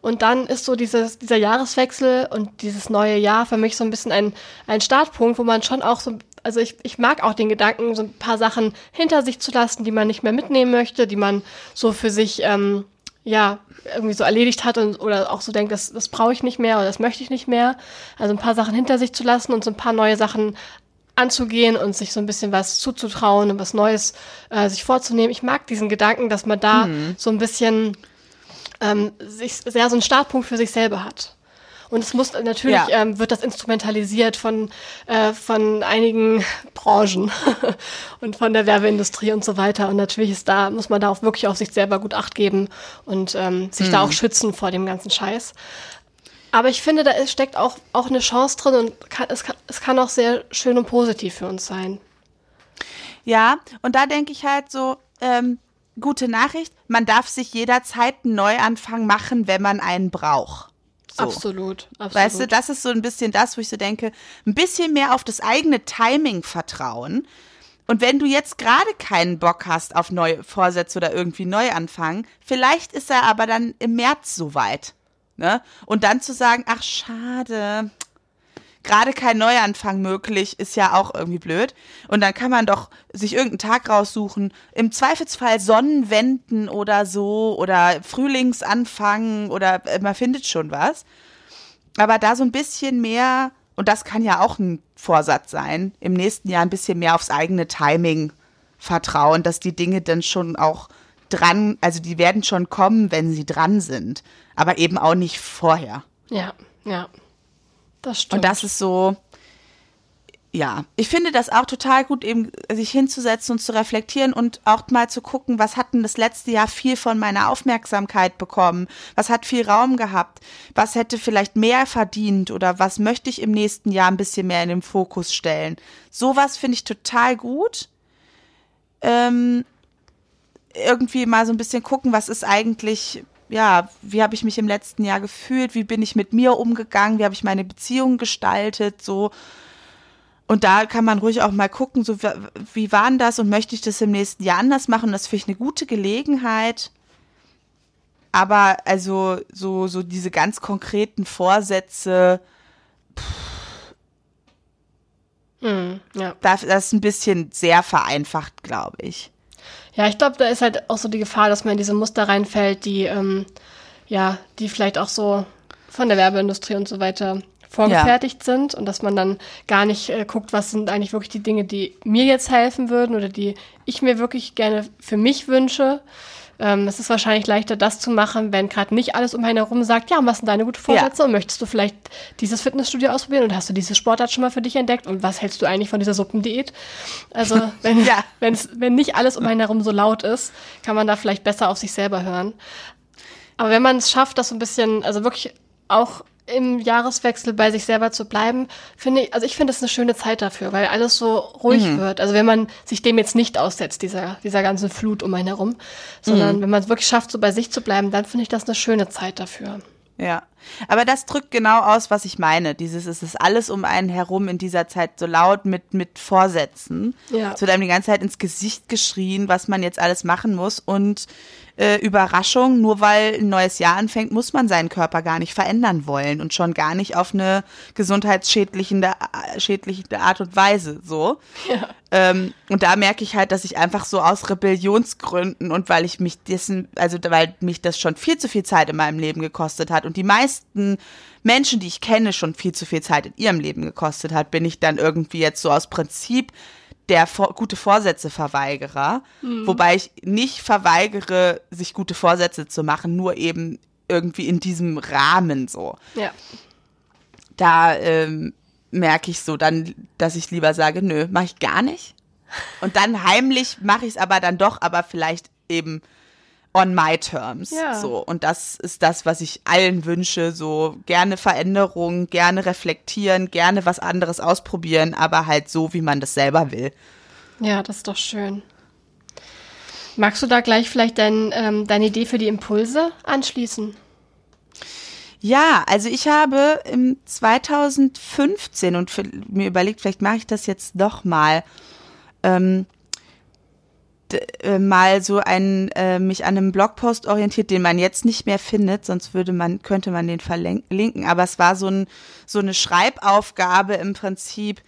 Speaker 2: Und dann ist so dieses, dieser Jahreswechsel und dieses neue Jahr für mich so ein bisschen ein, ein Startpunkt, wo man schon auch so, also ich, ich mag auch den Gedanken, so ein paar Sachen hinter sich zu lassen, die man nicht mehr mitnehmen möchte, die man so für sich, ähm, ja, irgendwie so erledigt hat und oder auch so denkt, das, das brauche ich nicht mehr oder das möchte ich nicht mehr. Also ein paar Sachen hinter sich zu lassen und so ein paar neue Sachen anzugehen und sich so ein bisschen was zuzutrauen und was Neues äh, sich vorzunehmen. Ich mag diesen Gedanken, dass man da mhm. so ein bisschen ähm, sich sehr so einen Startpunkt für sich selber hat. Und es muss natürlich
Speaker 1: Ja.
Speaker 2: ähm, wird das instrumentalisiert von äh, von einigen <laughs> Branchen <laughs> und von der Werbeindustrie und so weiter. Und natürlich ist da muss man da auch wirklich auf sich selber gut Acht geben und ähm, sich da auch schützen vor dem ganzen Scheiß. Aber ich finde, da ist, steckt auch, auch eine Chance drin und kann, es, kann, es kann auch sehr schön und positiv für uns sein.
Speaker 1: Ja, und da denke ich halt so, ähm, gute Nachricht, man darf sich jederzeit einen Neuanfang machen, wenn man einen braucht. So.
Speaker 2: Absolut, absolut.
Speaker 1: Weißt du, das ist so ein bisschen das, wo ich so denke, ein bisschen mehr auf das eigene Timing vertrauen. Und wenn du jetzt gerade keinen Bock hast auf neue Vorsätze oder irgendwie Neuanfang, vielleicht ist er aber dann im März soweit. Ne? Und dann zu sagen, ach schade, gerade kein Neuanfang möglich, ist ja auch irgendwie blöd. Und dann kann man doch sich irgendeinen Tag raussuchen, im Zweifelsfall Sonnenwenden oder so oder Frühlingsanfang oder äh, man findet schon was. Aber da so ein bisschen mehr, und das kann ja auch ein Vorsatz sein, im nächsten Jahr ein bisschen mehr aufs eigene Timing vertrauen, dass die Dinge dann schon auch dran, also die werden schon kommen, wenn sie dran sind, aber eben auch nicht vorher.
Speaker 2: Ja, ja. Das stimmt.
Speaker 1: Und das ist so, ja, ich finde das auch total gut, eben sich hinzusetzen und zu reflektieren und auch mal zu gucken, was hat denn das letzte Jahr viel von meiner Aufmerksamkeit bekommen? Was hat viel Raum gehabt? Was hätte vielleicht mehr verdient oder was möchte ich im nächsten Jahr ein bisschen mehr in den Fokus stellen? Sowas finde ich total gut. Ähm, irgendwie mal so ein bisschen gucken, was ist eigentlich, ja, wie habe ich mich im letzten Jahr gefühlt, wie bin ich mit mir umgegangen, wie habe ich meine Beziehung gestaltet, so. Und da kann man ruhig auch mal gucken, so wie- war denn das und möchte ich das im nächsten Jahr anders machen? Das finde ich eine gute Gelegenheit. Aber also so, so diese ganz konkreten Vorsätze,
Speaker 2: Hm, ja.
Speaker 1: das, das ist ein bisschen sehr vereinfacht, glaube ich.
Speaker 2: Ja, ich glaube, da ist halt auch so die Gefahr, dass man in diese Muster reinfällt, die, ähm, ja, die vielleicht auch so von der Werbeindustrie und so weiter vorgefertigt sind und dass man dann gar nicht äh, guckt, was sind eigentlich wirklich die Dinge, die mir jetzt helfen würden oder die ich mir wirklich gerne für mich wünsche. Ähm, es ist wahrscheinlich leichter, das zu machen, wenn gerade nicht alles um einen herum sagt, ja, was sind deine guten Vorsätze und möchtest du vielleicht dieses Fitnessstudio ausprobieren und hast du diese Sportart schon mal für dich entdeckt und was hältst du eigentlich von dieser Suppendiät? Also <laughs> wenn,
Speaker 1: Ja.
Speaker 2: wenn nicht alles um einen herum so laut ist, kann man da vielleicht besser auf sich selber hören. Aber wenn man es schafft, das so ein bisschen, also wirklich auch im Jahreswechsel bei sich selber zu bleiben, finde ich, also ich finde es eine schöne Zeit dafür, weil alles so ruhig wird. Also wenn man sich dem jetzt nicht aussetzt, dieser, dieser ganzen Flut um einen herum, sondern wenn man es wirklich schafft, so bei sich zu bleiben, dann finde ich das eine schöne Zeit dafür.
Speaker 1: Ja, aber das drückt genau aus, was ich meine. Dieses, es ist alles um einen herum in dieser Zeit so laut mit, mit Vorsätzen.
Speaker 2: Ja.
Speaker 1: Es wird einem die ganze Zeit ins Gesicht geschrien, was man jetzt alles machen muss. Und äh, Überraschung, nur weil ein neues Jahr anfängt, muss man seinen Körper gar nicht verändern wollen und schon gar nicht auf eine gesundheitsschädliche schädliche Art und Weise. So.
Speaker 2: Ja.
Speaker 1: Ähm, und da merke ich halt, dass ich einfach so aus Rebellionsgründen und weil ich mich dessen, also weil mich das schon viel zu viel Zeit in meinem Leben gekostet hat und die meisten Menschen, die ich kenne, schon viel zu viel Zeit in ihrem Leben gekostet hat, bin ich dann irgendwie jetzt so aus Prinzip der vor, gute Vorsätze Verweigerer, wobei ich nicht verweigere, sich gute Vorsätze zu machen, nur eben irgendwie in diesem Rahmen so
Speaker 2: Ja.
Speaker 1: da ähm, merke ich so dann, dass ich lieber sage, nö, mache ich gar nicht. Und dann heimlich mache ich es aber dann doch, aber vielleicht eben on my terms.
Speaker 2: Ja.
Speaker 1: So. Und das ist das, was ich allen wünsche. So gerne Veränderungen, gerne reflektieren, gerne was anderes ausprobieren, aber halt so, wie man das selber will.
Speaker 2: Ja, das ist doch schön. Magst du da gleich vielleicht dein, ähm, deine Idee für die Impulse anschließen?
Speaker 1: Ja, also ich habe im 2015 und für, mir überlegt, vielleicht mache ich das jetzt noch mal, ähm, äh, mal so ein, äh, mich an einem Blogpost orientiert, den man jetzt nicht mehr findet, sonst würde man, könnte man den verlinken, aber es war so, ein, so eine Schreibaufgabe im Prinzip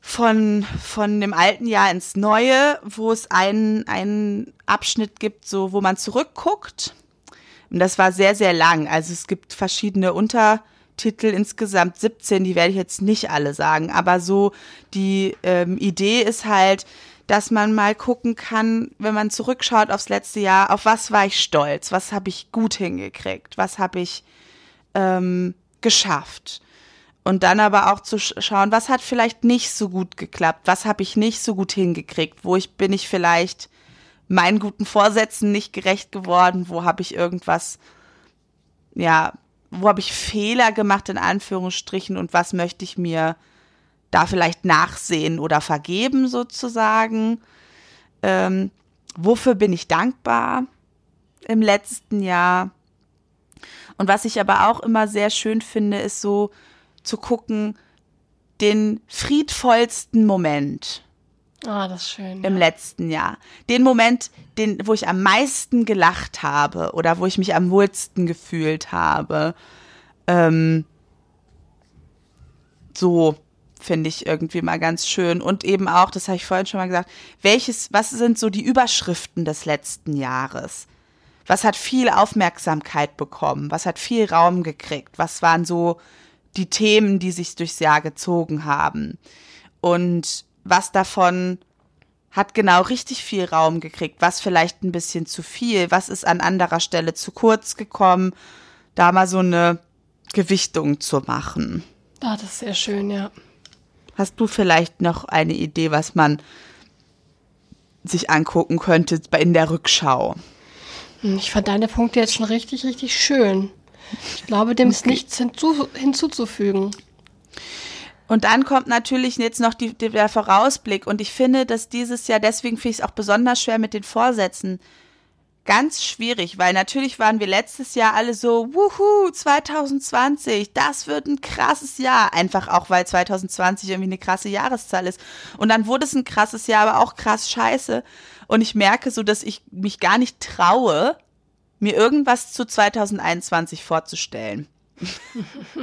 Speaker 1: von, von dem alten Jahr ins neue, wo es einen, einen Abschnitt gibt, so, wo man zurückguckt und das war sehr, sehr lang. Also es gibt verschiedene Untertitel, insgesamt 17, die werde ich jetzt nicht alle sagen. Aber so die ähm, Idee ist halt, dass man mal gucken kann, wenn man zurückschaut aufs letzte Jahr, auf was war ich stolz, was habe ich gut hingekriegt, was habe ich ähm, geschafft. Und dann aber auch zu schauen, was hat vielleicht nicht so gut geklappt, was habe ich nicht so gut hingekriegt, wo ich bin ich vielleicht meinen guten Vorsätzen nicht gerecht geworden, wo habe ich irgendwas, ja, wo habe ich Fehler gemacht in Anführungsstrichen und was möchte ich mir da vielleicht nachsehen oder vergeben sozusagen. Ähm, wofür bin ich dankbar im letzten Jahr? Und was ich aber auch immer sehr schön finde, ist so zu gucken, den friedvollsten Moment.
Speaker 2: Ah, das ist schön.
Speaker 1: Im ja. letzten Jahr. Den Moment, den, wo ich am meisten gelacht habe oder wo ich mich am wohlsten gefühlt habe. Ähm, so finde ich irgendwie mal ganz schön. Und eben auch, das habe ich vorhin schon mal gesagt, welches, was sind so die Überschriften des letzten Jahres? Was hat viel Aufmerksamkeit bekommen? Was hat viel Raum gekriegt? Was waren so die Themen, die sich durchs Jahr gezogen haben. Und was davon hat genau richtig viel Raum gekriegt, was vielleicht ein bisschen zu viel, was ist an anderer Stelle zu kurz gekommen, da mal so eine Gewichtung zu machen.
Speaker 2: Ah, das ist sehr schön, ja.
Speaker 1: Hast du vielleicht noch eine Idee, was man sich angucken könnte in der Rückschau?
Speaker 2: Hm, ich fand deine Punkte jetzt schon richtig, richtig schön. Ich glaube, dem ist nichts hinzu, hinzuzufügen.
Speaker 1: Und dann kommt natürlich jetzt noch die, der Vorausblick. Und ich finde, dass dieses Jahr, deswegen finde ich es auch besonders schwer mit den Vorsätzen. Ganz schwierig, weil natürlich waren wir letztes Jahr alle so, wuhu, 2020, das wird ein krasses Jahr. Einfach auch, weil 2020 irgendwie eine krasse Jahreszahl ist. Und dann wurde es ein krasses Jahr, aber auch krass scheiße. Und ich merke so, dass ich mich gar nicht traue, mir irgendwas zu 2021 vorzustellen.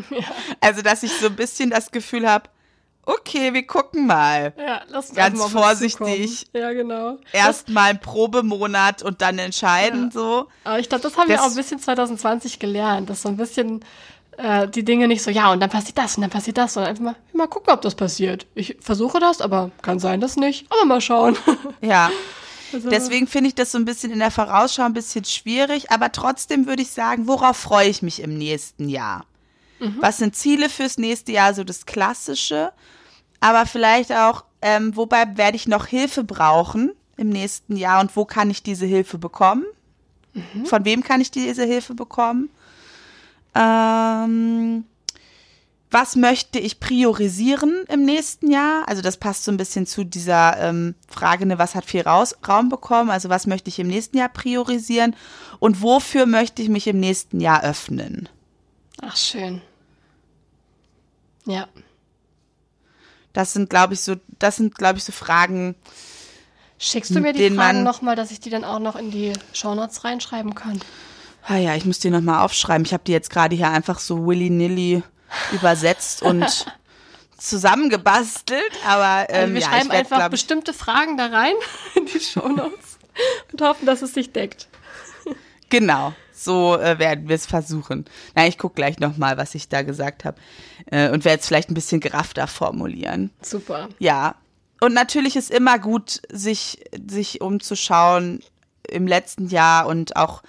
Speaker 1: ja. <laughs> Also, dass ich so ein bisschen das Gefühl habe, okay, wir gucken mal.
Speaker 2: Ja, lass uns
Speaker 1: Ganz vorsichtig.
Speaker 2: Ja, genau.
Speaker 1: Erstmal ein Probemonat und dann entscheiden, ja. so.
Speaker 2: Aber ich glaube, das haben das, wir auch ein bisschen 2020 gelernt, dass so ein bisschen äh, die Dinge nicht so, ja, und dann passiert das und dann passiert das, sondern einfach mal, mal gucken, ob das passiert. Ich versuche das, aber kann sein, dass nicht. Aber mal schauen. <laughs>
Speaker 1: Ja. Also Deswegen finde ich das so ein bisschen in der Vorausschau ein bisschen schwierig, aber trotzdem würde ich sagen, worauf freue ich mich im nächsten Jahr? Mhm. Was sind Ziele fürs nächste Jahr, so das Klassische, aber vielleicht auch, ähm, wobei werde ich noch Hilfe brauchen im nächsten Jahr und wo kann ich diese Hilfe bekommen? Mhm. Von wem kann ich diese Hilfe bekommen? Ähm, was möchte ich priorisieren im nächsten Jahr? Also das passt so ein bisschen zu dieser ähm, Frage, ne, was hat viel Raus Raum bekommen? Also was möchte ich im nächsten Jahr priorisieren? Und wofür möchte ich mich im nächsten Jahr öffnen?
Speaker 2: Ach, schön. Ja.
Speaker 1: Das sind, glaube ich, so, das sind, glaube ich, so Fragen.
Speaker 2: Schickst du mir die Fragen nochmal, dass ich die dann auch noch in die Shownotes reinschreiben kann?
Speaker 1: Ah ja, ich muss die nochmal aufschreiben. Ich habe die jetzt gerade hier einfach so willy-nilly übersetzt und <laughs> zusammengebastelt, aber ähm,
Speaker 2: also wir
Speaker 1: ja,
Speaker 2: schreiben
Speaker 1: werd,
Speaker 2: einfach bestimmte Fragen da rein <laughs> in die Shownotes und hoffen, dass es sich deckt.
Speaker 1: Genau, so äh, werden wir es versuchen. Na, ich gucke gleich nochmal, was ich da gesagt habe äh, und werde es vielleicht ein bisschen geraffter formulieren.
Speaker 2: Super.
Speaker 1: Ja, und natürlich ist immer gut, sich, sich umzuschauen im letzten Jahr und auch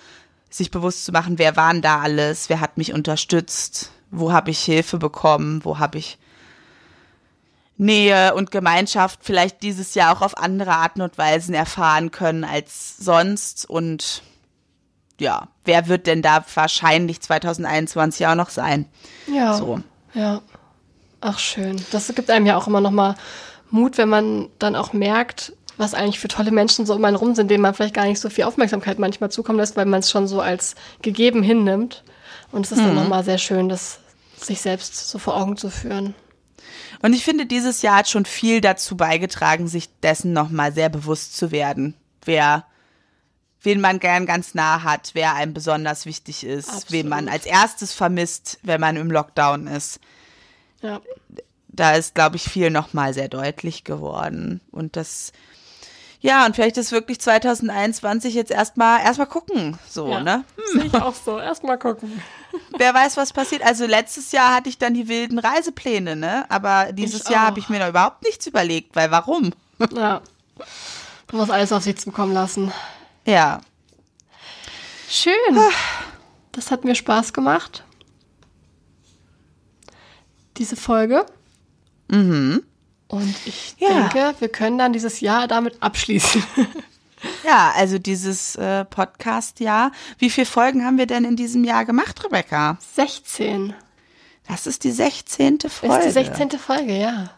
Speaker 1: sich bewusst zu machen, wer waren da alles, wer hat mich unterstützt, wo habe ich Hilfe bekommen, wo habe ich Nähe und Gemeinschaft vielleicht dieses Jahr auch auf andere Arten und Weisen erfahren können als sonst und ja, wer wird denn da wahrscheinlich 2021 auch noch sein?
Speaker 2: Ja. So. Ja. Ach schön. Das gibt einem ja auch immer noch mal Mut, wenn man dann auch merkt, was eigentlich für tolle Menschen so um einen rum sind, denen man vielleicht gar nicht so viel Aufmerksamkeit manchmal zukommen lässt, weil man es schon so als gegeben hinnimmt. Und es ist mhm. dann nochmal sehr schön, das sich selbst so vor Augen zu führen.
Speaker 1: Und ich finde, dieses Jahr hat schon viel dazu beigetragen, sich dessen nochmal sehr bewusst zu werden, wer, wen man gern ganz nah hat, wer einem besonders wichtig ist, Absolut. wen man als erstes vermisst, wenn man im Lockdown ist.
Speaker 2: Ja.
Speaker 1: Da ist, glaube ich, viel nochmal sehr deutlich geworden. Und das ja, und vielleicht ist wirklich 2021 jetzt erstmal erstmal gucken, so, ja, ne?
Speaker 2: Hm. <laughs> Sehe ich auch so, erstmal gucken. <laughs>
Speaker 1: Wer weiß, was passiert. Also letztes Jahr hatte ich dann die wilden Reisepläne, ne? Aber dieses ich Jahr habe ich mir da überhaupt nichts überlegt, weil warum?
Speaker 2: Ja. Du musst alles auf sich zukommen lassen.
Speaker 1: Ja.
Speaker 2: Schön. Das hat mir Spaß gemacht. diese Folge.
Speaker 1: Mhm.
Speaker 2: Und ich
Speaker 1: Ja.
Speaker 2: denke, wir können dann dieses Jahr damit abschließen. <laughs>
Speaker 1: Ja, also dieses äh, Podcast-Jahr. Wie viele Folgen haben wir denn in diesem Jahr gemacht, Rebecca?
Speaker 2: 16.
Speaker 1: Das ist die 16.
Speaker 2: Das
Speaker 1: Folge.
Speaker 2: ist die 16. Folge, ja.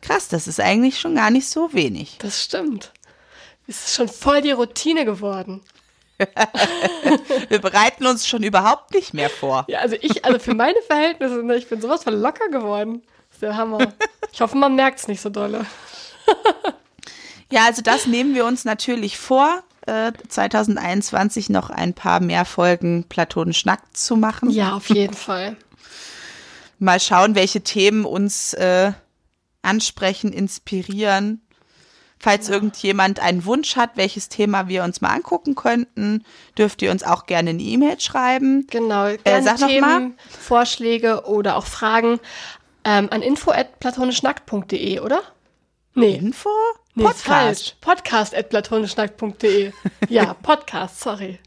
Speaker 1: Krass, das ist eigentlich schon gar nicht so wenig.
Speaker 2: Das stimmt. Es ist schon voll die Routine geworden. <laughs>
Speaker 1: Wir bereiten uns schon überhaupt nicht mehr vor.
Speaker 2: Ja, also ich, also für meine Verhältnisse, ne, ich bin sowas von locker geworden. Das ist der Hammer. Ich hoffe, man merkt es nicht so dolle.
Speaker 1: Ja, also das nehmen wir uns natürlich vor, äh, 2021 noch ein paar mehr Folgen platonisch nackt zu machen.
Speaker 2: Ja, auf jeden Fall.
Speaker 1: Mal schauen, welche Themen uns äh, ansprechen, inspirieren. Falls irgendjemand einen Wunsch hat, welches Thema wir uns mal angucken könnten, dürft ihr uns auch gerne eine E-Mail schreiben.
Speaker 2: Genau. Gerne
Speaker 1: sag noch
Speaker 2: Themen,
Speaker 1: mal.
Speaker 2: Vorschläge oder auch Fragen ähm, an info@platonischnackt.de, oder? Nee.
Speaker 1: Info?
Speaker 2: Nee, ist falsch. Podcast at platonischnackt.de. <laughs> Ja, Podcast, sorry.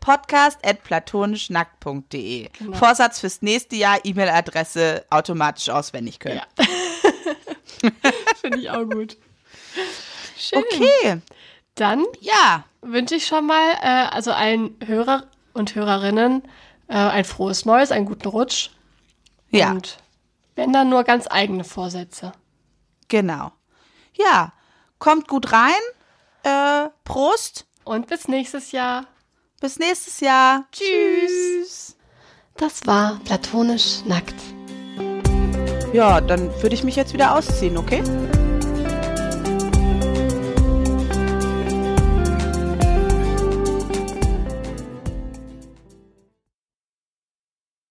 Speaker 1: Podcast at platonischnackt.de.
Speaker 2: Genau.
Speaker 1: Vorsatz fürs nächste Jahr, E-Mail-Adresse automatisch auswendig können.
Speaker 2: Ja. <laughs> Finde ich auch gut. Schön.
Speaker 1: Okay,
Speaker 2: Dann
Speaker 1: ja.
Speaker 2: wünsche ich schon mal äh, also allen Hörer und Hörerinnen äh, ein frohes Neues, einen guten Rutsch.
Speaker 1: Ja,
Speaker 2: Und wenn dann nur ganz eigene Vorsätze.
Speaker 1: genau. Ja, kommt gut rein. Äh, Prost.
Speaker 2: Und bis nächstes Jahr.
Speaker 1: Bis nächstes Jahr.
Speaker 2: Tschüss. Das war platonisch nackt.
Speaker 1: Ja, dann würde ich mich jetzt wieder ausziehen, okay?